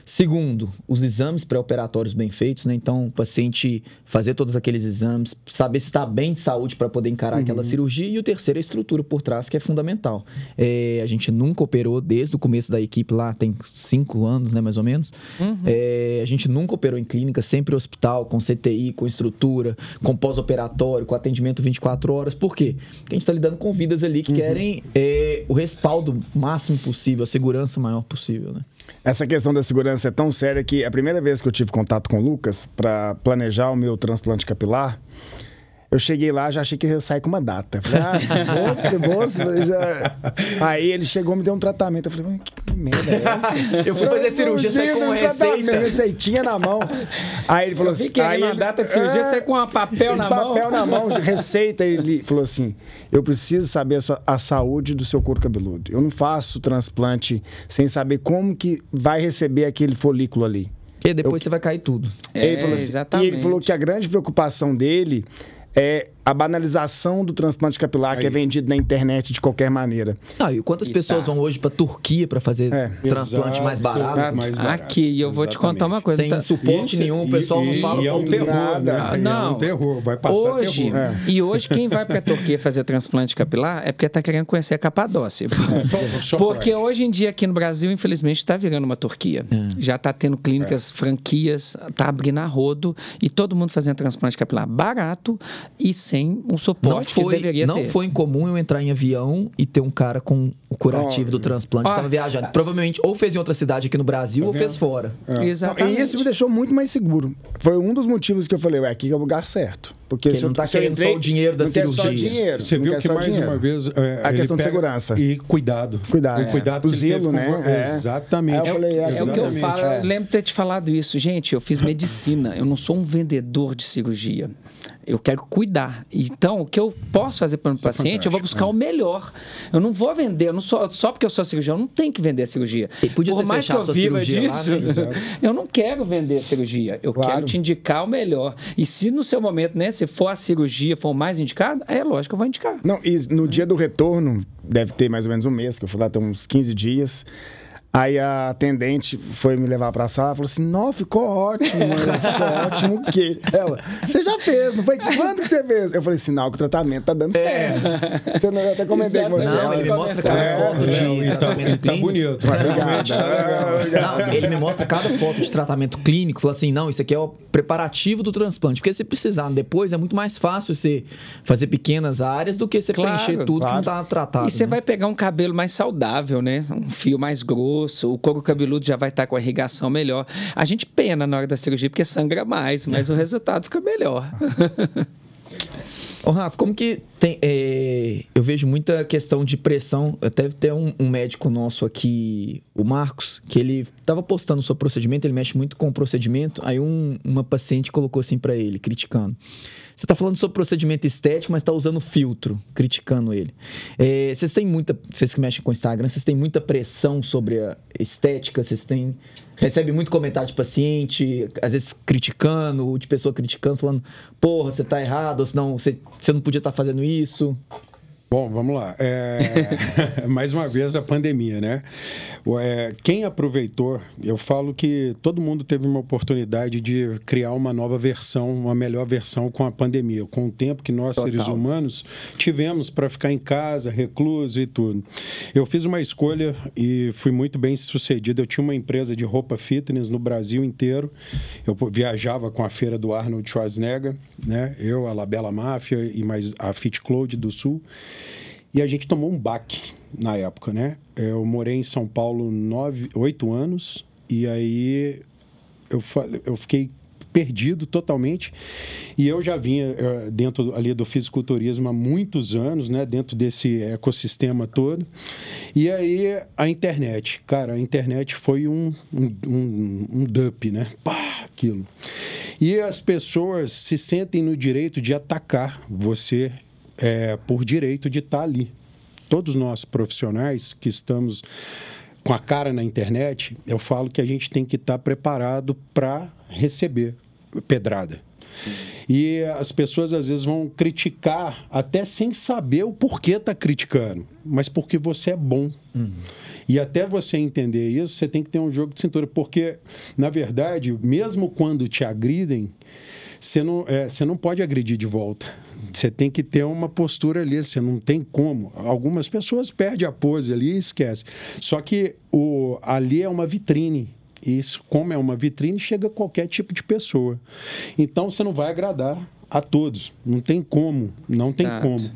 Segundo, os exames pré-operatórios bem feitos, né? Então, o paciente fazer todos aqueles exames, saber se está bem de saúde para poder encarar uhum. aquela cirurgia. E o terceiro, a estrutura por trás, que é fundamental. É, a gente nunca operou desde o começo da equipe lá, tem cinco anos, né, mais ou menos. Uhum. É, a gente nunca operou em clínica, sempre hospital, com CTI, com estrutura, com pós-operatório, com atendimento 24 horas. Por quê? Porque a gente está lidando com vidas ali que uhum. querem é, o respaldo máximo possível, a segurança maior possível, né? Essa questão da segurança é tão séria que a primeira vez que eu tive contato com o Lucas para planejar o meu transplante capilar, eu cheguei lá, já achei que ia sair com uma data. Falei, ah, vou, vou, já... Aí ele chegou, me deu um tratamento. Eu falei, que merda é essa? Eu fui fazer cirurgia, saí com uma receita. receitinha na mão. Aí ele falou assim... que aí, uma data de cirurgia, é... com um papel na papel mão. Papel na mão, receita. Ele falou assim, eu preciso saber a, sua, a saúde do seu couro cabeludo. Eu não faço transplante sem saber como que vai receber aquele folículo ali. E depois eu... você vai cair tudo. É, ele falou assim, exatamente. E ele falou que a grande preocupação dele é a banalização do transplante capilar Aí. que é vendido na internet de qualquer maneira. Não, e quantas e pessoas tá. vão hoje para Turquia para fazer é. transplante Exato, mais barato? Mais barato? Aqui, eu vou Exatamente. te contar uma coisa. Sem tá... suporte nenhum, o pessoal e, não fala e é um terror, né? Não, é um terror, vai passar hoje, terror. É. E hoje quem vai para a Turquia fazer transplante capilar é porque está querendo conhecer a Capadócia. É. porque hoje em dia aqui no Brasil, infelizmente, está virando uma Turquia. É. Já está tendo clínicas, é. franquias, está abrindo a rodo e todo mundo fazendo transplante capilar barato e sem um suporte não foi, que deveria não ter. Não foi incomum eu entrar em avião e ter um cara com o curativo oh, do transplante oh, que estava viajando. Provavelmente ou fez em outra cidade aqui no Brasil tá ou fez fora. É. Exatamente. E isso me deixou muito mais seguro. Foi um dos motivos que eu falei, ué, aqui é o lugar certo. Porque ele não está querendo entrei, só o dinheiro da cirurgia. Só dinheiro, Você viu que mais dinheiro. uma vez é, a questão de segurança e cuidado. Cuidado. O cuidado. O zelo, né? É. Exatamente. É, falei, é, é, o que eu falo. Eu lembro de ter te falado isso, gente. Eu fiz medicina. Eu não sou um vendedor de cirurgia. Eu quero cuidar. Então, o que eu posso fazer para o paciente, eu vou buscar é. o melhor. Eu não vou vender, não sou, só porque eu sou cirurgião, eu não tenho que vender a cirurgia. E podia Por mais que eu viva disso, lá, né? eu não quero vender a cirurgia. Eu claro. quero te indicar o melhor. E se no seu momento, né, se for a cirurgia, for o mais indicado, é lógico que eu vou indicar. Não, e no dia do retorno, deve ter mais ou menos um mês, que eu fui lá, tem uns 15 dias. Aí a atendente foi me levar pra sala e falou assim: Não, ficou ótimo, mano. Ficou ótimo o quê? Ela, você já fez, não foi? Quando que você fez? Eu falei: sinal que o tratamento tá dando é. certo. É. Você não, eu até comentei com você. Não, ele me mostra cada é, foto de é, tratamento tá, clínico. Tá bonito. Realmente tá legal. Não, ele me mostra cada foto de tratamento clínico. Falou assim: não, isso aqui é o preparativo do transplante. Porque se precisar depois, é muito mais fácil você fazer pequenas áreas do que você claro, preencher tudo claro. que não tá tratado. E você né? vai pegar um cabelo mais saudável, né? Um fio mais grosso o couro cabeludo já vai estar com a irrigação melhor. A gente pena na hora da cirurgia porque sangra mais, mas o resultado fica melhor. Ô, Rafa, como que tem. É, eu vejo muita questão de pressão. Até tem um, um, médico nosso aqui, o Marcos, que ele estava postando sobre procedimento, ele mexe muito com o procedimento. Aí um, uma paciente colocou assim para ele, criticando. Você está falando sobre procedimento estético, mas está usando filtro, criticando ele. É, vocês têm muita. Vocês que mexem com o Instagram, vocês têm muita pressão sobre a estética, vocês têm. Recebe muito comentário de paciente, às vezes criticando, de pessoa criticando, falando, porra, você está errado, ou senão você, você não podia estar tá fazendo isso. Bom, vamos lá. É... Mais uma vez a pandemia, né? É... Quem aproveitou, eu falo que todo mundo teve uma oportunidade de criar uma nova versão, uma melhor versão com a pandemia, com o tempo que nós, Total. seres humanos, tivemos para ficar em casa, recluso e tudo. Eu fiz uma escolha e fui muito bem sucedido. Eu tinha uma empresa de roupa fitness no Brasil inteiro. Eu viajava com a feira do Arnold Schwarzenegger, né? Eu, a Labela Máfia e mais a Fit Cloud do Sul. E a gente tomou um baque na época, né? Eu morei em São Paulo nove, oito anos e aí eu, eu fiquei perdido totalmente. E eu já vinha eh, dentro ali do fisiculturismo há muitos anos, né? Dentro desse ecossistema todo. E aí a internet. Cara, a internet foi um, um, um, um dump, né? Pá, aquilo. E as pessoas se sentem no direito de atacar você é, por direito de estar ali. Todos nós profissionais que estamos com a cara na internet, eu falo que a gente tem que estar preparado para receber pedrada. E as pessoas às vezes vão criticar até sem saber o porquê está criticando, mas porque você é bom. Uhum. E até você entender isso, você tem que ter um jogo de cintura, porque, na verdade, mesmo quando te agridem, você não, é, você não pode agredir de volta. Você tem que ter uma postura ali, você não tem como. Algumas pessoas perdem a pose ali e esquece. Só que o, ali é uma vitrine. Isso, como é uma vitrine, chega qualquer tipo de pessoa. Então você não vai agradar a todos. Não tem como. Não tem Exato. como.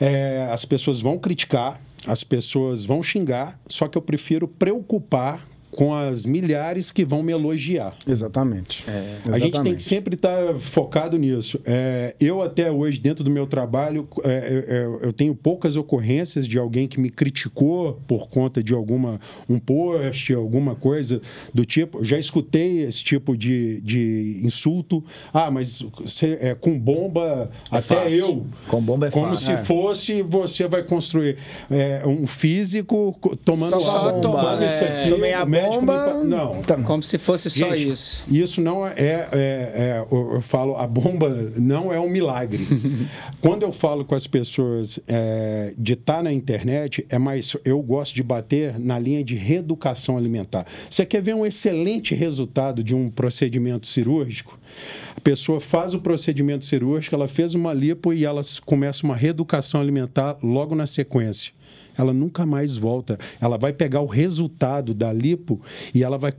É, as pessoas vão criticar, as pessoas vão xingar, só que eu prefiro preocupar com as milhares que vão me elogiar. Exatamente. É, a gente tem que sempre estar tá focado nisso. É, eu até hoje, dentro do meu trabalho, é, é, é, eu tenho poucas ocorrências de alguém que me criticou por conta de alguma um post, alguma coisa do tipo. Já escutei esse tipo de, de insulto. Ah, mas você, é, com bomba é até fácil. eu. Com bomba é Como fácil. se fosse você vai construir um físico tomando Só bomba. Tomando isso aqui. Tomei a bomba bomba. Não. Tá. Como se fosse só Gente, isso. Isso não é, é, é, Eu falo, a bomba não é um milagre. Quando eu falo com as pessoas é, de estar tá na internet, é mais. Eu gosto de bater na linha de reeducação alimentar. Você quer ver um excelente resultado de um procedimento cirúrgico? A pessoa faz o procedimento cirúrgico, ela fez uma lipo e ela começa uma reeducação alimentar logo na sequência ela nunca mais volta. Ela vai pegar o resultado da lipo e ela vai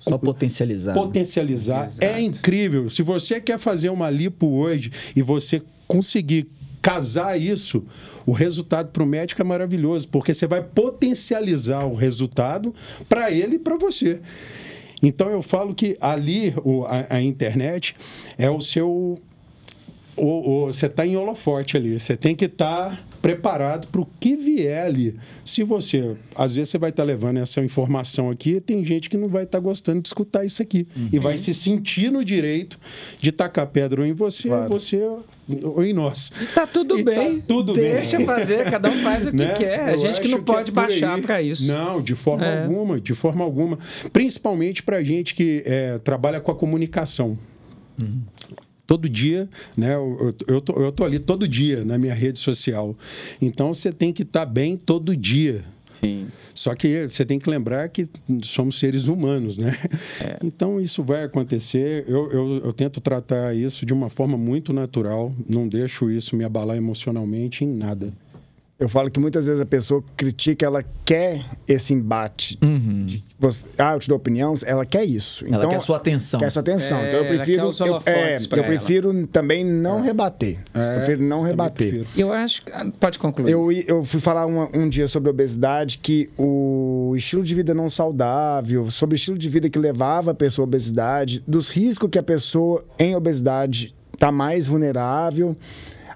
só potencializar. Potencializar. Exato. É incrível. Se você quer fazer uma lipo hoje e você conseguir casar isso, o resultado para o médico é maravilhoso, porque você vai potencializar o resultado para ele e para você. Então eu falo que ali o, a, a internet é o seu. O, o, você está em holofote ali. Você tem que estar. Tá preparado para o que vier ali. Se você, às vezes você vai estar tá levando essa informação aqui, tem gente que não vai estar tá gostando de escutar isso aqui uhum. e vai se sentir no direito de tacar pedra ou em você, claro. você ou em nós. E tá tudo e tá bem. Tá tudo Deixa bem. fazer, cada um faz o que né? quer. A gente que não pode que é baixar para isso. Não, de forma é. alguma, de forma alguma. Principalmente para gente que é, trabalha com a comunicação. Uhum todo dia, né? Eu, eu, tô, eu tô ali todo dia na minha rede social. Então você tem que estar tá bem todo dia. Sim. Só que você tem que lembrar que somos seres humanos, né? É. Então isso vai acontecer. Eu, eu, eu, tento tratar isso de uma forma muito natural, não deixo isso me abalar emocionalmente em nada. Eu falo que muitas vezes a pessoa critica, ela quer esse embate. Uhum. De, você, ah, eu te dou opinião, ela quer isso. Ela então, quer sua atenção. Quer sua atenção. É, então eu prefiro. Eu, é, eu prefiro também não é. rebater. É, eu prefiro não rebater. Eu acho. Pode concluir. Eu, eu fui falar uma, um dia sobre obesidade que o estilo de vida não saudável, sobre o estilo de vida que levava a pessoa à obesidade, dos riscos que a pessoa em obesidade está mais vulnerável.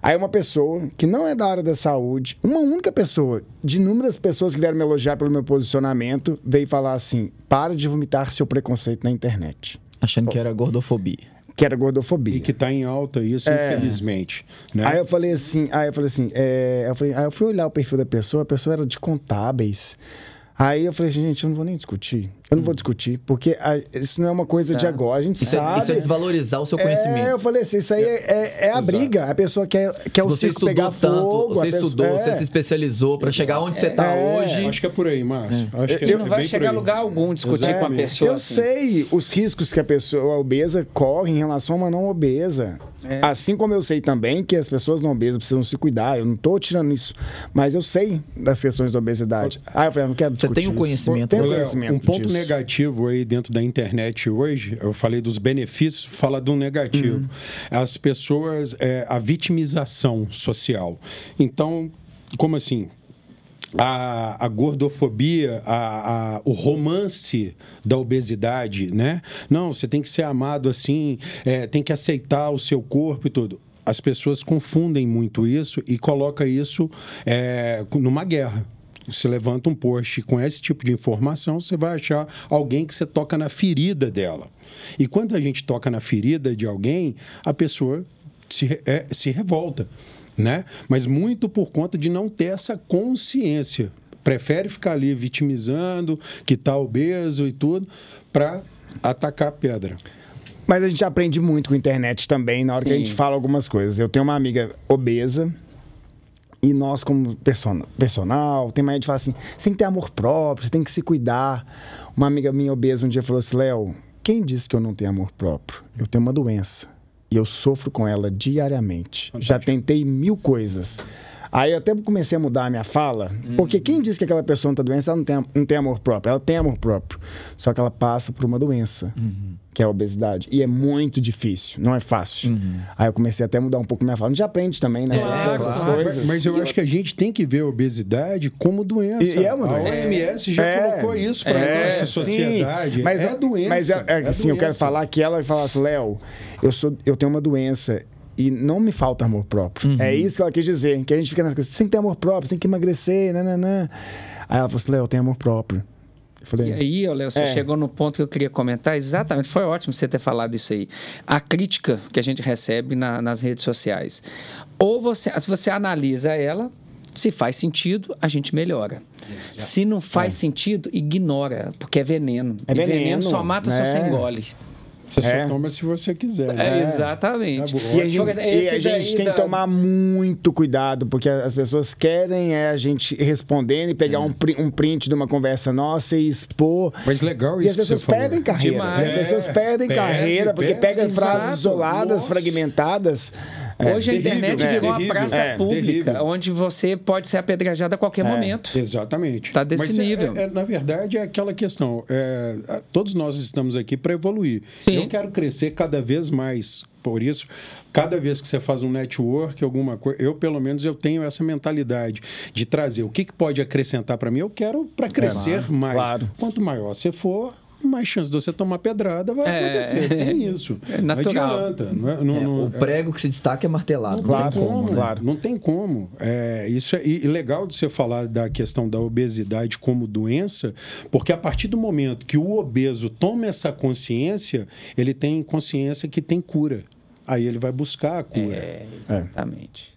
Aí uma pessoa que não é da área da saúde, uma única pessoa, de inúmeras pessoas que vieram me elogiar pelo meu posicionamento, veio falar assim: para de vomitar seu preconceito na internet. Achando que era gordofobia que era gordofobia. E que está em alta isso, é. infelizmente. Né? Aí eu falei assim, aí eu falei assim, é, eu falei, aí eu fui olhar o perfil da pessoa, a pessoa era de contábeis. Aí eu falei assim, gente, eu não vou nem discutir. Eu não vou discutir, porque a, isso não é uma coisa tá. de agora. A gente isso sabe. É, isso é desvalorizar o seu conhecimento. É, eu falei assim, isso aí é, é, é a briga. A pessoa quer, quer se o você estudou pegar tanto, fogo. Você estudou, pessoa, você é. se especializou para chegar onde você está é. hoje. Acho que é por aí, Márcio. Acho que eu, não vai chegar a lugar algum discutir Exatamente. com a pessoa. Eu assim. sei os riscos que a pessoa obesa corre em relação a uma não obesa. É. Assim como eu sei também que as pessoas não obesas precisam se cuidar, eu não estou tirando isso, mas eu sei das questões da obesidade. Ah, eu falei, eu não quero discutir Você tem um conhecimento. Tem um conhecimento um ponto disso. Negativo aí dentro da internet hoje, eu falei dos benefícios, fala do negativo. Uhum. As pessoas, é, a vitimização social. Então, como assim? a, a gordofobia, a, a, o romance da obesidade, né? Não, você tem que ser amado assim, é, tem que aceitar o seu corpo e tudo. As pessoas confundem muito isso e colocam isso é, numa guerra. Você levanta um post com esse tipo de informação, você vai achar alguém que você toca na ferida dela. E quando a gente toca na ferida de alguém, a pessoa se, é, se revolta né? Mas muito por conta de não ter essa consciência. Prefere ficar ali vitimizando, que está obeso e tudo, para atacar a pedra. Mas a gente aprende muito com a internet também, na hora Sim. que a gente fala algumas coisas. Eu tenho uma amiga obesa, e nós, como personal, tem mais de falar assim: você tem que ter amor próprio, você tem que se cuidar. Uma amiga minha obesa um dia falou assim: Léo, quem disse que eu não tenho amor próprio? Eu tenho uma doença. E eu sofro com ela diariamente. Fantástico. Já tentei mil coisas. Aí eu até comecei a mudar a minha fala, hum. porque quem diz que aquela pessoa não está doente, ela não tem, não tem amor próprio. Ela tem amor próprio. Só que ela passa por uma doença. Uhum que é a obesidade. E é muito difícil, não é fácil. Uhum. Aí eu comecei até a mudar um pouco minha fala. A gente aprende também né, é, nessas claro. coisas. Mas, mas eu acho que a gente tem que ver a obesidade como doença. E, e é uma doença. A OMS já é, colocou isso para é, nossa sociedade. Sim, mas é, doença. Mas é, é, assim, eu quero falar que ela falasse, Léo, eu, sou, eu tenho uma doença e não me falta amor próprio. Uhum. É isso que ela quis dizer. Que a gente fica nas coisas, você tem que ter amor próprio, você tem que emagrecer, nananã. Aí ela falou assim, Léo, eu tenho amor próprio. Falei, e aí, Léo, você é. chegou no ponto que eu queria comentar. Exatamente, foi ótimo você ter falado isso aí. A crítica que a gente recebe na, nas redes sociais. Ou você, se você analisa ela, Se faz sentido, a gente melhora. Se não faz é. sentido, ignora, porque é veneno. É veneno. veneno só mata se você é. engole. Você é. só toma se você quiser. Né? É, exatamente. É e a gente, e a gente tem que tomar muito cuidado, porque as pessoas querem é, a gente respondendo e pegar é. um, um print de uma conversa nossa e expor. Mas legal isso. E as pessoas perdem falou. carreira. Demais. As pessoas perdem perde, carreira, porque perde, pegam frases isoladas, nossa. fragmentadas. É, Hoje a internet é, virou uma praça é, pública, terrível. onde você pode ser apedrejado a qualquer é, momento. Exatamente. Está desse Mas nível. na verdade, é aquela questão. todos nós estamos aqui para evoluir. Sim. Eu quero crescer cada vez mais. Por isso, cada vez que você faz um network, alguma coisa, eu pelo menos eu tenho essa mentalidade de trazer o que, que pode acrescentar para mim. Eu quero para crescer mais. Claro. Quanto maior você for, mais chance de você tomar pedrada vai é, acontecer. Tem isso. É natural. Não adianta. Não é, não, é, não, o é. prego que se destaca é martelado. Não claro, tem como, né? claro. Não tem como. É, isso é, e legal de você falar da questão da obesidade como doença, porque a partir do momento que o obeso toma essa consciência, ele tem consciência que tem cura. Aí ele vai buscar a cura. É, exatamente.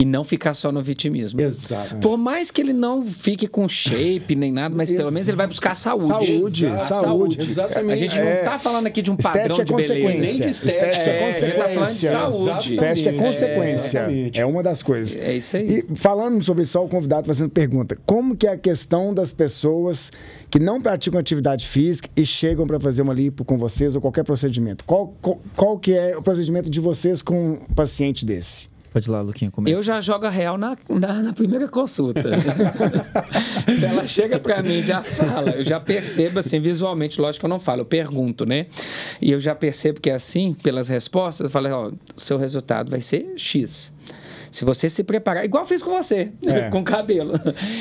E não ficar só no vitimismo. Exato. Por mais que ele não fique com shape nem nada, mas pelo menos ele vai buscar saúde. Saúde, Exato. saúde. Exatamente. A gente não está falando aqui de um padrão de beleza. Nem de estética. É, estética é consequência. A gente tá falando de saúde. Estética é consequência. É, é, uma das coisas. É isso aí. E falando sobre isso, o convidado fazendo pergunta. Como que é a questão das pessoas que não praticam atividade física e chegam para fazer uma lipo com vocês ou qualquer procedimento? Qual, qual, qual que é o procedimento de vocês com um paciente desse? Pode ir lá, Luquinha, começa. Eu já jogo a real na, na, na primeira consulta. Se ela chega para mim já fala, eu já percebo assim, visualmente, lógico que eu não falo, eu pergunto, né? E eu já percebo que é assim, pelas respostas, eu falo, ó, o seu resultado vai ser X. Se você se preparar, igual fiz com você, é. com cabelo.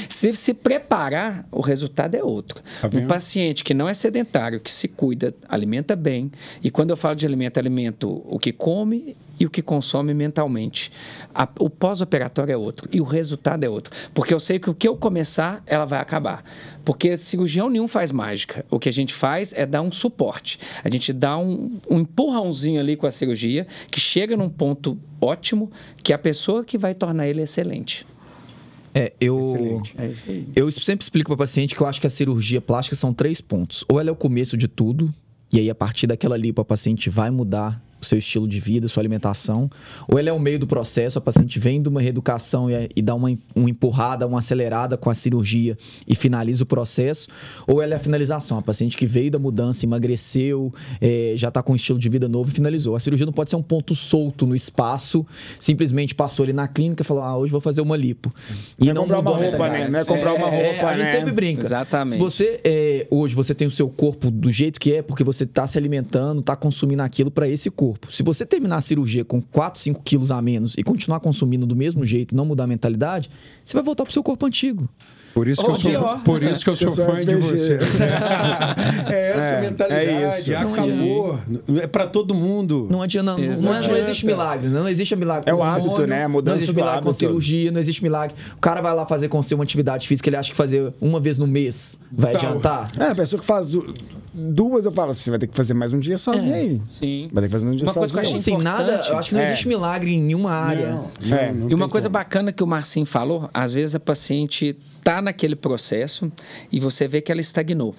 Se se preparar, o resultado é outro. Tá um paciente que não é sedentário, que se cuida, alimenta bem. E quando eu falo de alimento, alimento o que come e o que consome mentalmente. A, o pós-operatório é outro e o resultado é outro. Porque eu sei que o que eu começar, ela vai acabar. Porque cirurgião nenhum faz mágica. O que a gente faz é dar um suporte. A gente dá um, um empurrãozinho ali com a cirurgia que chega num ponto ótimo que é a pessoa que vai tornar ele excelente. É, eu, é eu sempre explico para o paciente que eu acho que a cirurgia plástica são três pontos. Ou ela é o começo de tudo, e aí a partir daquela ali o paciente vai mudar o seu estilo de vida, sua alimentação, ou ele é o meio do processo, a paciente vem de uma reeducação e, e dá uma, uma empurrada, uma acelerada com a cirurgia e finaliza o processo, ou ela é a finalização, a paciente que veio da mudança, emagreceu, é, já está com um estilo de vida novo e finalizou. A cirurgia não pode ser um ponto solto no espaço, simplesmente passou ali na clínica e falou, ah, hoje vou fazer uma lipo. E não, não comprar uma roupa, né? Não é comprar uma é, roupa, é, A gente né? sempre brinca. Exatamente. Se você, é, hoje, você tem o seu corpo do jeito que é, porque você está se alimentando, está consumindo aquilo para esse corpo corpo. Se você terminar a cirurgia com 4, 5 quilos a menos e continuar consumindo do mesmo jeito e não mudar a mentalidade, você vai voltar pro seu corpo antigo. Por isso, que eu sou, por isso que eu sou fã de você. é essa é, mentalidade. É isso. Acabou. É para todo mundo. Não adianta. Não, não, é, não, existe milagre. Não existe milagre. É o hábito, hormônio, né? A mudança Não existe milagre hábito. com cirurgia, não existe milagre. O cara vai lá fazer com você uma atividade física, ele acha que fazer uma vez no mês vai tá. adiantar. É, a pessoa que faz duas, eu falo assim, você vai ter que fazer mais um dia sozinho é. aí. Sim. Vai ter que fazer mais um dia uma sozinho. Coisa que eu acho Sem nada, eu acho que não é. existe milagre em nenhuma área. Não, é. não e uma coisa como. bacana que o Marcinho falou, às vezes a paciente tá naquele processo e você vê que ela estagnou.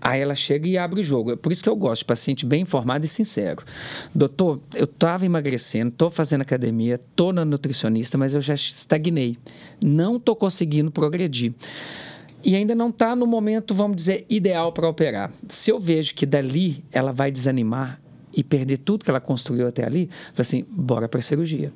Aí ela chega e abre o jogo. É por isso que eu gosto de paciente bem informado e sincero. Doutor, eu estava emagrecendo, estou fazendo academia, estou na nutricionista, mas eu já estagnei. Não estou conseguindo progredir e ainda não está no momento, vamos dizer, ideal para operar. Se eu vejo que dali ela vai desanimar e perder tudo que ela construiu até ali, eu assim, bora para a cirurgia.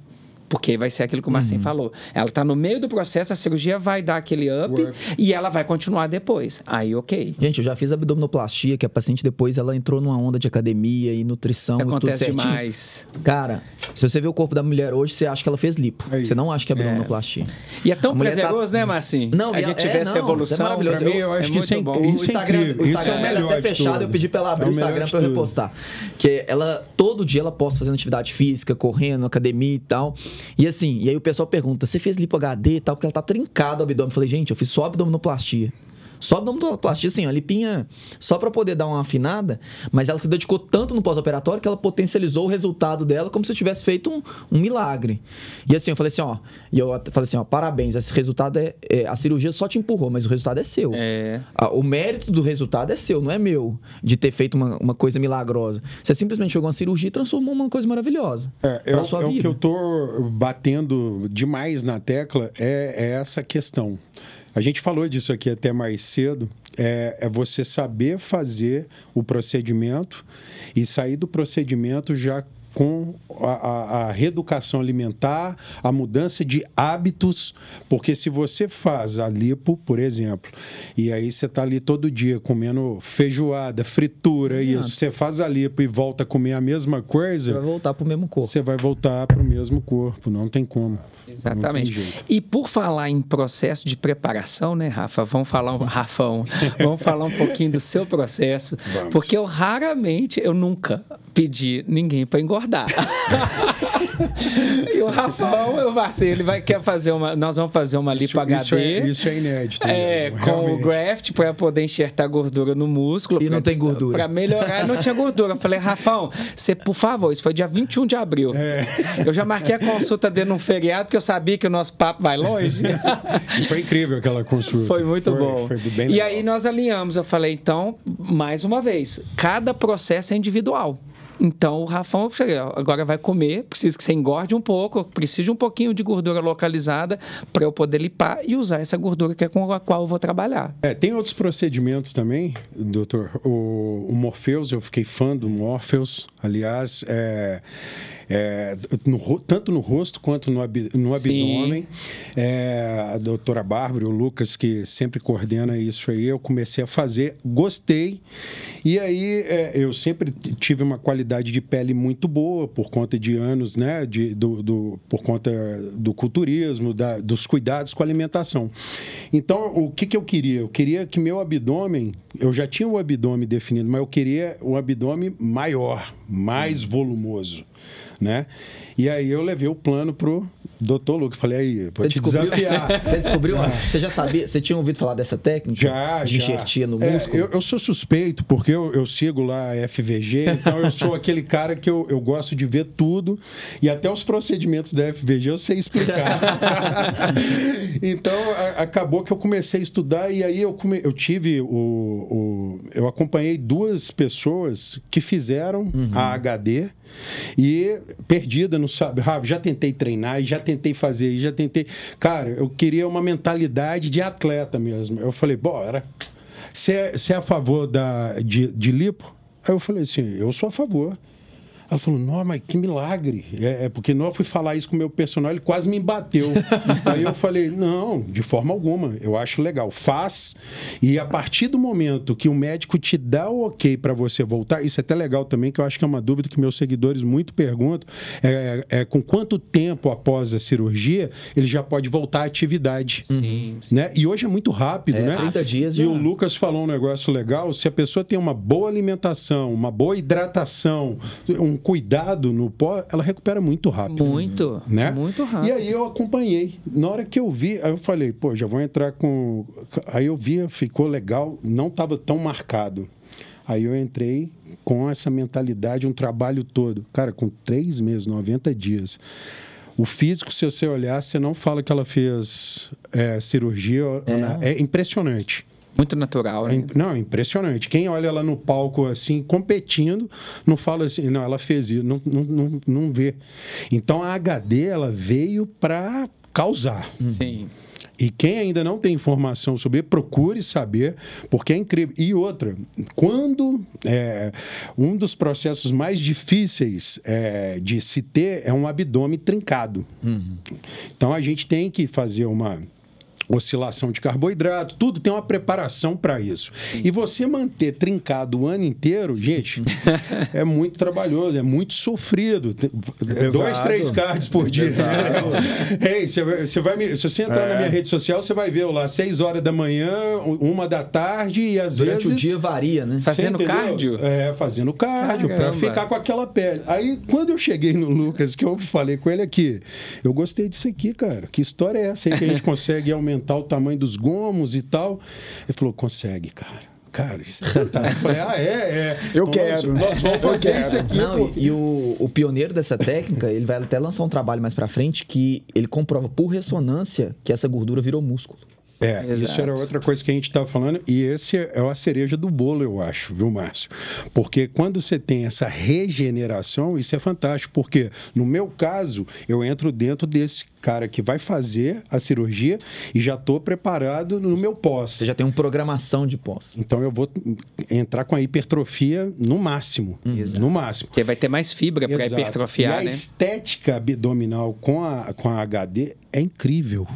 Porque vai ser aquilo que o Marcinho uhum. falou. Ela está no meio do processo, a cirurgia vai dar aquele up, up, e ela vai continuar depois. Aí, ok. Gente, eu já fiz abdominoplastia, que a paciente depois ela entrou numa onda de academia e nutrição. Acontece tudo demais. Cara, se você vê o corpo da mulher hoje, você acha que ela fez lipo. Aí. Você não acha que é abdominoplastia. É. E é tão tá prazeroso, tá... né, Marcinho? Não, a gente é, vê essa evolução. Isso é maravilhoso. Mim, eu, acho é que isso é, bom. Isso é incrível. O Instagram, é o melhor até fechado, eu pedi pra ela abrir é o Instagram pra eu repostar. Que ela, todo dia ela posta fazendo atividade física, correndo, academia e tal. E assim, e aí o pessoal pergunta: você fez lipo HD e tal? Porque ela tá trincado o abdômen. Eu falei, gente, eu fiz só abdominoplastia. Só abdominoplastia, assim, a lipinha só para poder dar uma afinada, mas ela se dedicou tanto no pós-operatório que ela potencializou o resultado dela como se eu tivesse feito um, um, milagre. E assim, eu falei assim, ó, e eu falei assim, ó, parabéns, esse resultado é, é, a cirurgia só te empurrou, mas o resultado é seu. É. o mérito do resultado é seu, não é meu, de ter feito uma, uma coisa milagrosa. Você simplesmente pegou uma cirurgia e transformou uma coisa maravilhosa. É, é, é o que eu tô batendo demais na tecla é, é essa questão. A gente falou disso aqui até mais cedo. É, é, você saber fazer o procedimento e sair do procedimento já com a, a, a, reeducação alimentar, a mudança de hábitos, porque se você faz a lipo, por exemplo, e aí você está ali todo dia comendo feijoada, fritura, isso, você faz a lipo e volta a comer a mesma coisa, você vai voltar para o mesmo corpo. Você vai voltar para o mesmo corpo, não tem como. Exatamente. E por falar em processo de preparação, né, Rafa? Vamos falar um Rafão, vamos falar um pouquinho do seu processo, vamos. porque eu raramente, eu nunca pedi ninguém para engordar. e o Rafão, eu Marcelo, ele vai quer fazer uma, nós vamos fazer uma lipo isso, HD. Isso é, isso é inédito. É, mesmo, com realmente. o graft para poder enxertar gordura no músculo. E não tem gordura. Para melhorar, não tinha gordura. Eu falei, Rafão, você, por favor, isso foi dia 21 de abril. É. Eu já marquei a consulta dele num feriado, porque eu sabia que o nosso papo vai longe. E foi incrível aquela consulta. Foi muito foi, bom. Foi bem legal. E aí nós alinhamos. Eu falei, então, mais uma vez, cada processo é individual. Então o Rafão agora vai comer, precisa que você engorde um pouco, precisa de um pouquinho de gordura localizada para eu poder limpar e usar essa gordura que é com a qual eu vou trabalhar. É, tem outros procedimentos também, doutor. O, o Morpheus, eu fiquei fã do Morpheus, aliás, é é, no, tanto no rosto quanto no, ab, no abdômen. É, a doutora Bárbara, o Lucas, que sempre coordena isso aí, eu comecei a fazer, gostei. E aí é, eu sempre tive uma qualidade de pele muito boa por conta de anos, né? De, do, do por conta do culturismo, da, dos cuidados com a alimentação. Então, o que, que eu queria? Eu queria que meu abdômen, eu já tinha o abdômen definido, mas eu queria um abdômen maior, mais volumoso né? E aí eu levei o plano pro doutor Lucas. Falei, aí, vou você te desafiar. Você descobriu? Você já sabia? Você tinha ouvido falar dessa técnica? Já, de já. enxertia no é, músculo? Eu, eu, sou suspeito, porque eu, eu, sigo lá a FVG, então eu sou aquele cara que eu, eu gosto de ver tudo e até os procedimentos da FVG eu sei explicar. então, a, acabou que eu comecei a estudar e aí eu, come, eu tive o, o, Eu acompanhei duas pessoas que fizeram uhum. a HD e perdida, não sabe. Ah, já tentei treinar, já tentei fazer, já tentei. Cara, eu queria uma mentalidade de atleta mesmo. Eu falei, bora. Você é, é a favor da, de, de lipo? Aí eu falei assim, eu sou a favor. Ela falou, não, mas que milagre. É, é porque não fui falar isso com o meu personal, ele quase me bateu. Aí eu falei, não, de forma alguma. Eu acho legal. Faz. E a partir do momento que o médico te dá o ok para você voltar, isso é até legal também, que eu acho que é uma dúvida que meus seguidores muito perguntam, é, é com quanto tempo após a cirurgia ele já pode voltar à atividade. Sim. Né? E hoje é muito rápido, é, né? 30 dias já. E o Lucas falou um negócio legal, se a pessoa tem uma boa alimentação, uma boa hidratação, um cuidado no pó, ela recupera muito rápido. Muito, né? Muito rápido. E aí eu acompanhei. Na hora que eu vi, aí eu falei, pô, já vou entrar com. Aí eu vi, ficou legal, não estava tão marcado. Aí eu entrei com essa mentalidade, um trabalho todo. Cara, com três meses, 90 dias. O físico, se você olhar, você não fala que ela fez é, cirurgia. É. é impressionante. Muito natural, né? É, não, impressionante. Quem olha ela no palco assim, competindo, não fala assim, não, ela fez isso, não, não, não, não vê. Então a HD ela veio para causar. Sim. E quem ainda não tem informação sobre, procure saber, porque é incrível. E outra, quando é, um dos processos mais difíceis é, de se ter é um abdômen trincado. Uhum. Então a gente tem que fazer uma oscilação de carboidrato, tudo tem uma preparação para isso. E você manter trincado o ano inteiro, gente, é muito trabalhoso, é muito sofrido. Pesado. Dois, três cards por dia. Ei, você vai, você vai me, se você entrar é. na minha rede social, você vai ver lá, seis horas da manhã, uma da tarde e às Durante vezes... o dia varia, né? Fazendo cardio? É, fazendo cardio, para ficar com aquela pele. Aí, quando eu cheguei no Lucas, que eu falei com ele aqui, eu gostei disso aqui, cara. Que história é essa aí que a gente consegue aumentar aumentar o tamanho dos gomos e tal. Ele falou, consegue, cara. Cara, isso é fantástico. Eu falei, ah, é, é. Eu então, quero. Nós, nós vamos fazer isso aqui. Não, e, e o, o, pioneiro dessa técnica, ele vai até lançar um trabalho mais pra frente que ele comprova por ressonância que essa gordura virou músculo. É, Exato. isso era outra coisa que a gente estava falando, e esse é a cereja do bolo, eu acho, viu, Márcio? Porque quando você tem essa regeneração, isso é fantástico, porque no meu caso, eu entro dentro desse cara que vai fazer a cirurgia e já estou preparado no meu pós. Você já tem uma programação de pós. Então eu vou entrar com a hipertrofia no máximo. Exato. No máximo. Porque vai ter mais fibra para hipertrofiar, e a né? estética abdominal com a, com a HD é incrível.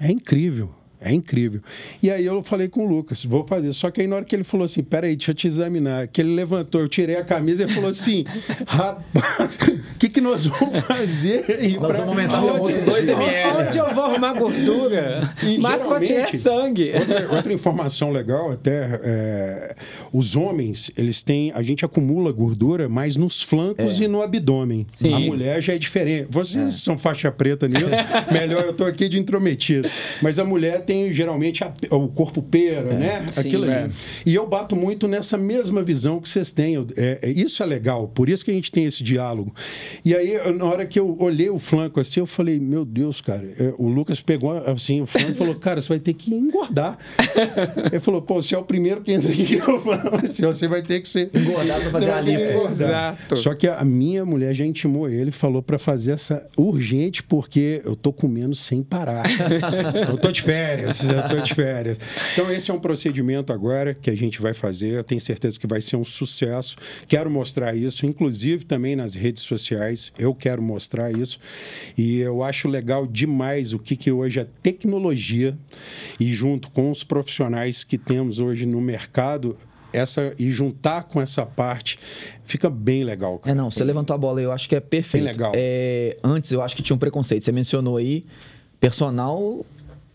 É incrível. É incrível. E aí eu falei com o Lucas, vou fazer. Só que aí na hora que ele falou assim, peraí, deixa eu te examinar, que ele levantou, eu tirei a camisa e falou assim, rapaz, o que, que nós vamos fazer? Aí nós pra... vamos aumentar seu músculo 2 ml. Onde eu vou arrumar gordura? E, Mas quando tiver sangue. Outra, outra, informação legal até, é, os homens, eles têm, a gente acumula gordura mais nos flancos é. e no abdômen. Sim. A mulher já é diferente. Vocês é. são faixa preta nisso, melhor eu tô aqui de intrometido. Mas a mulher tem tem geralmente a, o corpo pera, é, né? Sim, Aquilo ali. É. E eu bato muito nessa mesma visão que vocês têm. É, é, isso é legal, por isso que a gente tem esse diálogo. E aí, na hora que eu olhei o flanco assim, eu falei, meu Deus, cara. É, o Lucas pegou assim o flanco e falou, cara, você vai ter que engordar. Ele falou, pô, você é o primeiro que entra aqui. Eu falei, assim, você vai ter que ser. Engordar pra fazer a lipo. Exato. Só que a minha mulher já intimou ele, falou para fazer essa urgente, porque eu tô comendo sem parar. eu tô de férias férias, já estou de férias. Então, esse é um procedimento agora que a gente vai fazer. Eu tenho certeza que vai ser um sucesso. Quero mostrar isso, inclusive também nas redes sociais. Eu quero mostrar isso. E eu acho legal demais o que, que hoje a tecnologia e junto com os profissionais que temos hoje no mercado, essa e juntar com essa parte fica bem legal. Cara. É, não, você levantou a bola, eu acho que é perfeito. Bem legal. É, antes eu acho que tinha um preconceito. Você mencionou aí, personal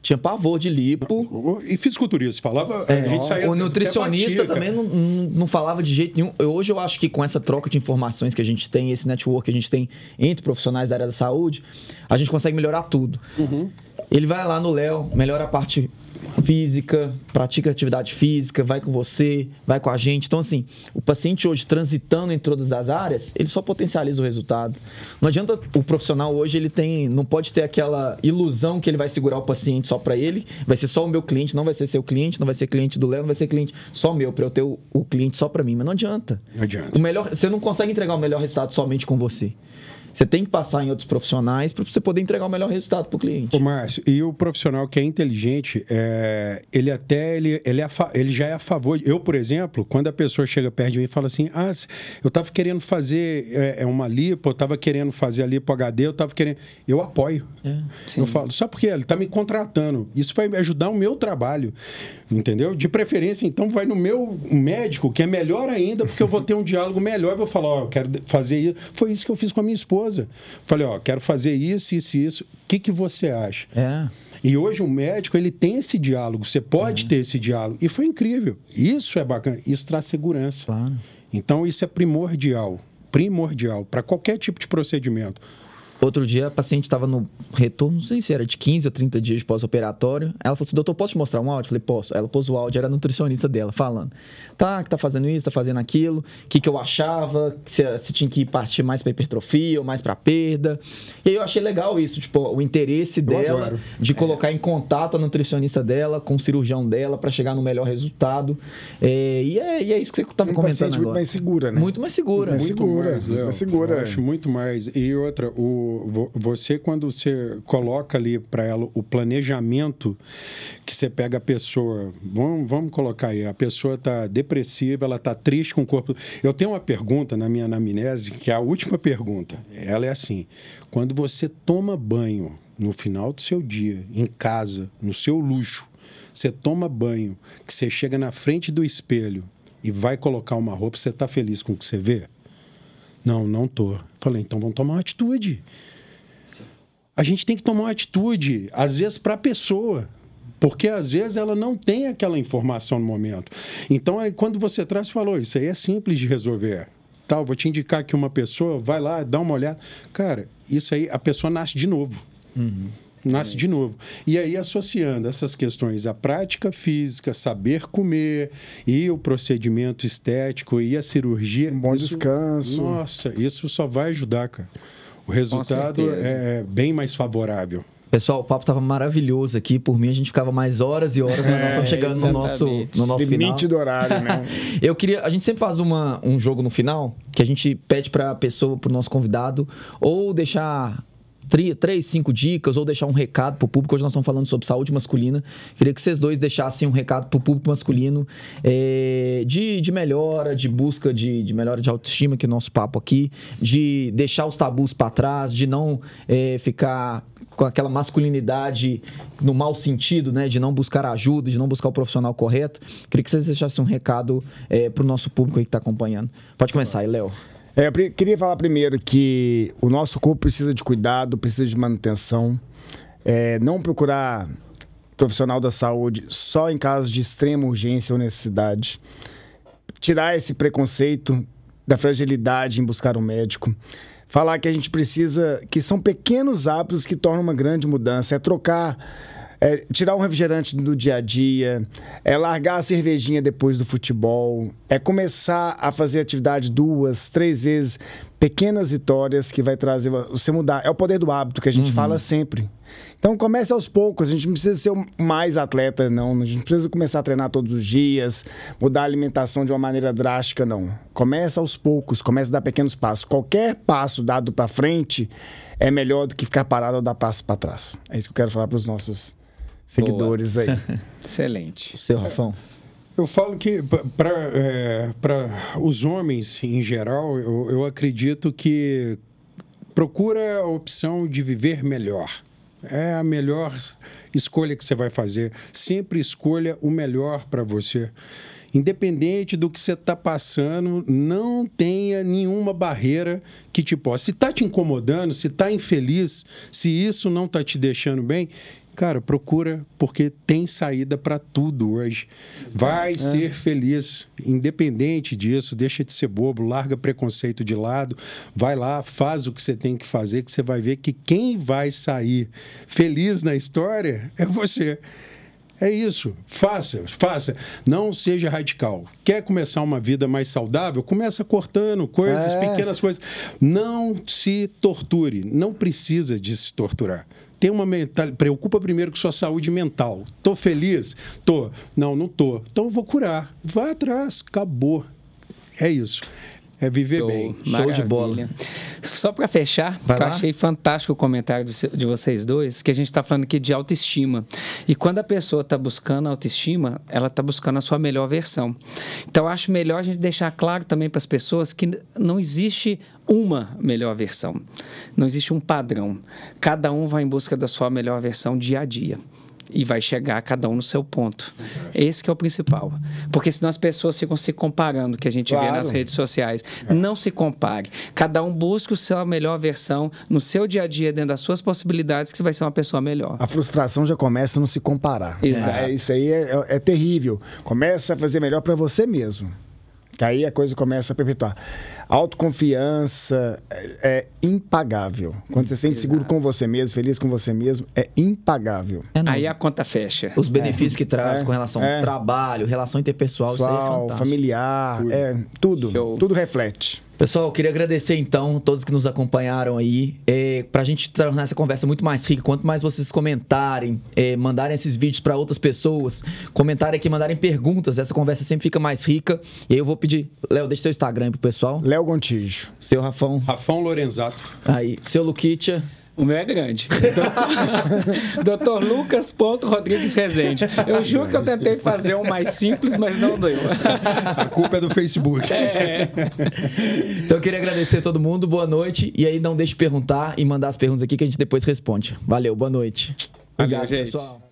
tinha pavor de lipo. E fisiculturista, falava. É, a gente saía o nutricionista também não, não, falava de jeito nenhum. Hoje eu acho que com essa troca de informações que a gente tem, esse network que a gente tem entre profissionais da área da saúde, a gente consegue melhorar tudo. Uhum. Ele vai lá no Léo, melhora a parte física, pratica atividade física, vai com você, vai com a gente. Então, assim, o paciente hoje transitando em todas as áreas, ele só potencializa o resultado. Não adianta o profissional hoje, ele tem, não pode ter aquela ilusão que ele vai segurar o paciente só para ele, vai ser só o meu cliente, não vai ser seu cliente, não vai ser cliente do Léo, não vai ser cliente só meu, para eu ter o, o cliente só para mim. Mas não adianta. Não adianta. O melhor, você não consegue entregar o melhor resultado somente com você. Você tem que passar em outros profissionais para você poder entregar o melhor resultado para o cliente. Ô, Márcio, e o profissional que é inteligente, é, ele até ele, ele, é, ele já é a favor. Eu, por exemplo, quando a pessoa chega perto de mim e fala assim: Ah, eu estava querendo fazer é, é, uma lipo, eu estava querendo fazer a lipo HD, eu estava querendo. Eu apoio. É, eu falo, só porque ele está me contratando. Isso vai ajudar o meu trabalho. Entendeu? De preferência, então, vai no meu médico, que é melhor ainda, porque eu vou ter um diálogo melhor e vou falar: Ó, oh, eu quero fazer isso. Foi isso que eu fiz com a minha esposa esposa. Falei, ó, quero fazer isso, isso e isso. O que, que você acha? É. E hoje o médico ele tem esse diálogo, você pode ter esse diálogo. E foi incrível. Isso é bacana, isso traz segurança. Claro. Então isso é primordial, primordial para qualquer tipo de procedimento. Outro dia a paciente estava no retorno, não sei se era de 15 ou 30 dias pós-operatório. Ela falou assim: doutor, posso te mostrar um áudio? Eu falei: posso. Ela pôs o áudio, era a nutricionista dela falando. Tá, que tá fazendo isso, tá fazendo aquilo, o que, que eu achava, se, se tinha que partir mais para hipertrofia ou mais para perda. E aí eu achei legal isso, tipo, o interesse dela de colocar é. em contato a nutricionista dela com o cirurgião dela para chegar no melhor resultado. É, e, é, e, é, isso que você estava um comentando agora. Muito mais segura, né? Muito mais segura. Muito, muito segura. Mais, mais segura. Eu acho muito mais. E outra, o você quando você coloca ali para ela o planejamento que você pega a pessoa, vamos, vamos colocar aí, a pessoa está depressiva, ela está triste com o corpo. Eu tenho uma pergunta na minha anamnese, que é a última pergunta. Ela é assim: quando você toma banho no final do seu dia, em casa, no seu luxo, você toma banho, que você chega na frente do espelho e vai colocar uma roupa, você está feliz com o que você vê? Não, não tô. Falei, então vamos tomar uma atitude a gente tem que tomar uma atitude, às vezes, para a pessoa. Porque às vezes ela não tem aquela informação no momento. Então, aí, quando você traz, falou, isso aí é simples de resolver. Tal, vou te indicar que uma pessoa vai lá, dá uma olhada. Cara, isso aí, a pessoa nasce de novo. Uhum. Nasce de novo. E aí, associando essas questões à prática física, saber comer, e o procedimento estético e a cirurgia. Um bom isso, descanso. Nossa, isso só vai ajudar, cara. O resultado é bem mais favorável. Pessoal, o papo estava maravilhoso aqui. Por mim, a gente ficava mais horas e horas, mas nós estamos é, chegando no nosso, no nosso Limite final. do horário, né? Eu queria. A gente sempre faz uma, um jogo no final que a gente pede para a pessoa, para o nosso convidado, ou deixar três, cinco dicas ou deixar um recado para o público. Hoje nós estamos falando sobre saúde masculina. Queria que vocês dois deixassem um recado para o público masculino é, de, de melhora, de busca de, de melhora de autoestima, que é o nosso papo aqui, de deixar os tabus para trás, de não é, ficar com aquela masculinidade no mau sentido, né? De não buscar ajuda, de não buscar o profissional correto. Queria que vocês deixassem um recado é, para o nosso público aí que está acompanhando. Pode começar aí, Léo. É, eu queria falar primeiro que o nosso corpo precisa de cuidado, precisa de manutenção. É, não procurar profissional da saúde só em casos de extrema urgência ou necessidade. Tirar esse preconceito da fragilidade em buscar um médico. Falar que a gente precisa, que são pequenos hábitos que tornam uma grande mudança. É trocar é, tirar um refrigerante do dia a dia, é largar a cervejinha depois do futebol, é começar a fazer atividade duas, três vezes, pequenas vitórias que vai trazer você mudar. É o poder do hábito que a gente uhum. fala sempre. Então comece aos poucos, a gente não precisa ser mais atleta, não. A gente não precisa começar a treinar todos os dias, mudar a alimentação de uma maneira drástica, não. Comece aos poucos, comece a dar pequenos passos. Qualquer passo dado para frente é melhor do que ficar parado ou dar passo para trás. É isso que eu quero falar para os nossos seguidores Boa. aí. Excelente. O seu Rafão. Eu falo que para é, os homens em geral, eu, eu acredito que procura a opção de viver melhor. É a melhor escolha que você vai fazer. Sempre escolha o melhor para você. Independente do que você está passando, não tenha nenhuma barreira que te possa. Se está te incomodando, se está infeliz, se isso não está te deixando bem, Cara, procura, porque tem saída para tudo hoje. Vai é. ser feliz, independente disso, deixa de ser bobo, larga preconceito de lado, vai lá, faz o que você tem que fazer, que você vai ver que quem vai sair feliz na história é você. É isso. Faça, faça. Não seja radical. Quer começar uma vida mais saudável? Começa cortando coisas, é. pequenas coisas. Não se torture. Não precisa de se torturar tem uma mental, preocupa primeiro com sua saúde mental. Tô feliz? Tô. Não, não tô. Então vou curar. Vai atrás, acabou. É isso. É viver Show, bem. Maravilha. Show de bola. Só para fechar, eu achei fantástico o comentário de vocês dois, que a gente está falando aqui de autoestima. E quando a pessoa está buscando autoestima, ela está buscando a sua melhor versão. Então, acho melhor a gente deixar claro também para as pessoas que não existe uma melhor versão. Não existe um padrão. Cada um vai em busca da sua melhor versão dia a dia e vai chegar cada um no seu ponto. Esse que é o principal. Porque senão as pessoas ficam se comparando, que a gente claro. vê nas redes sociais. É. Não se compare. Cada um busca a sua melhor versão no seu dia a dia, dentro das suas possibilidades, que você vai ser uma pessoa melhor. A frustração já começa a não se comparar. Exato. É, isso aí é, é, é terrível. Começa a fazer melhor para você mesmo. Que aí a coisa começa a perpetuar. Autoconfiança é, é impagável. Quando você se sente seguro com você mesmo, feliz com você mesmo, é impagável. É aí a conta fecha. Os benefícios é. que traz é. com relação ao é. trabalho, relação interpessoal, Pessoal, isso aí é fantástico. familiar, é, tudo. Show. Tudo reflete. Pessoal, eu queria agradecer então todos que nos acompanharam aí. É, para a gente tornar essa conversa muito mais rica, quanto mais vocês comentarem, é, mandarem esses vídeos para outras pessoas, comentarem aqui, mandarem perguntas, essa conversa sempre fica mais rica. E aí eu vou pedir, Léo, deixa seu Instagram aí pro pessoal. Léo Gontijo. Seu Rafão. Rafão Lorenzato. Aí, seu Luquitia. O meu é grande. Doutor Lucas Rodrigues Rezende. Eu juro que eu tentei fazer um mais simples, mas não deu. A culpa é do Facebook. É. Então eu queria agradecer a todo mundo, boa noite. E aí não deixe de perguntar e mandar as perguntas aqui que a gente depois responde. Valeu, boa noite. Obrigado, Valeu, gente. pessoal.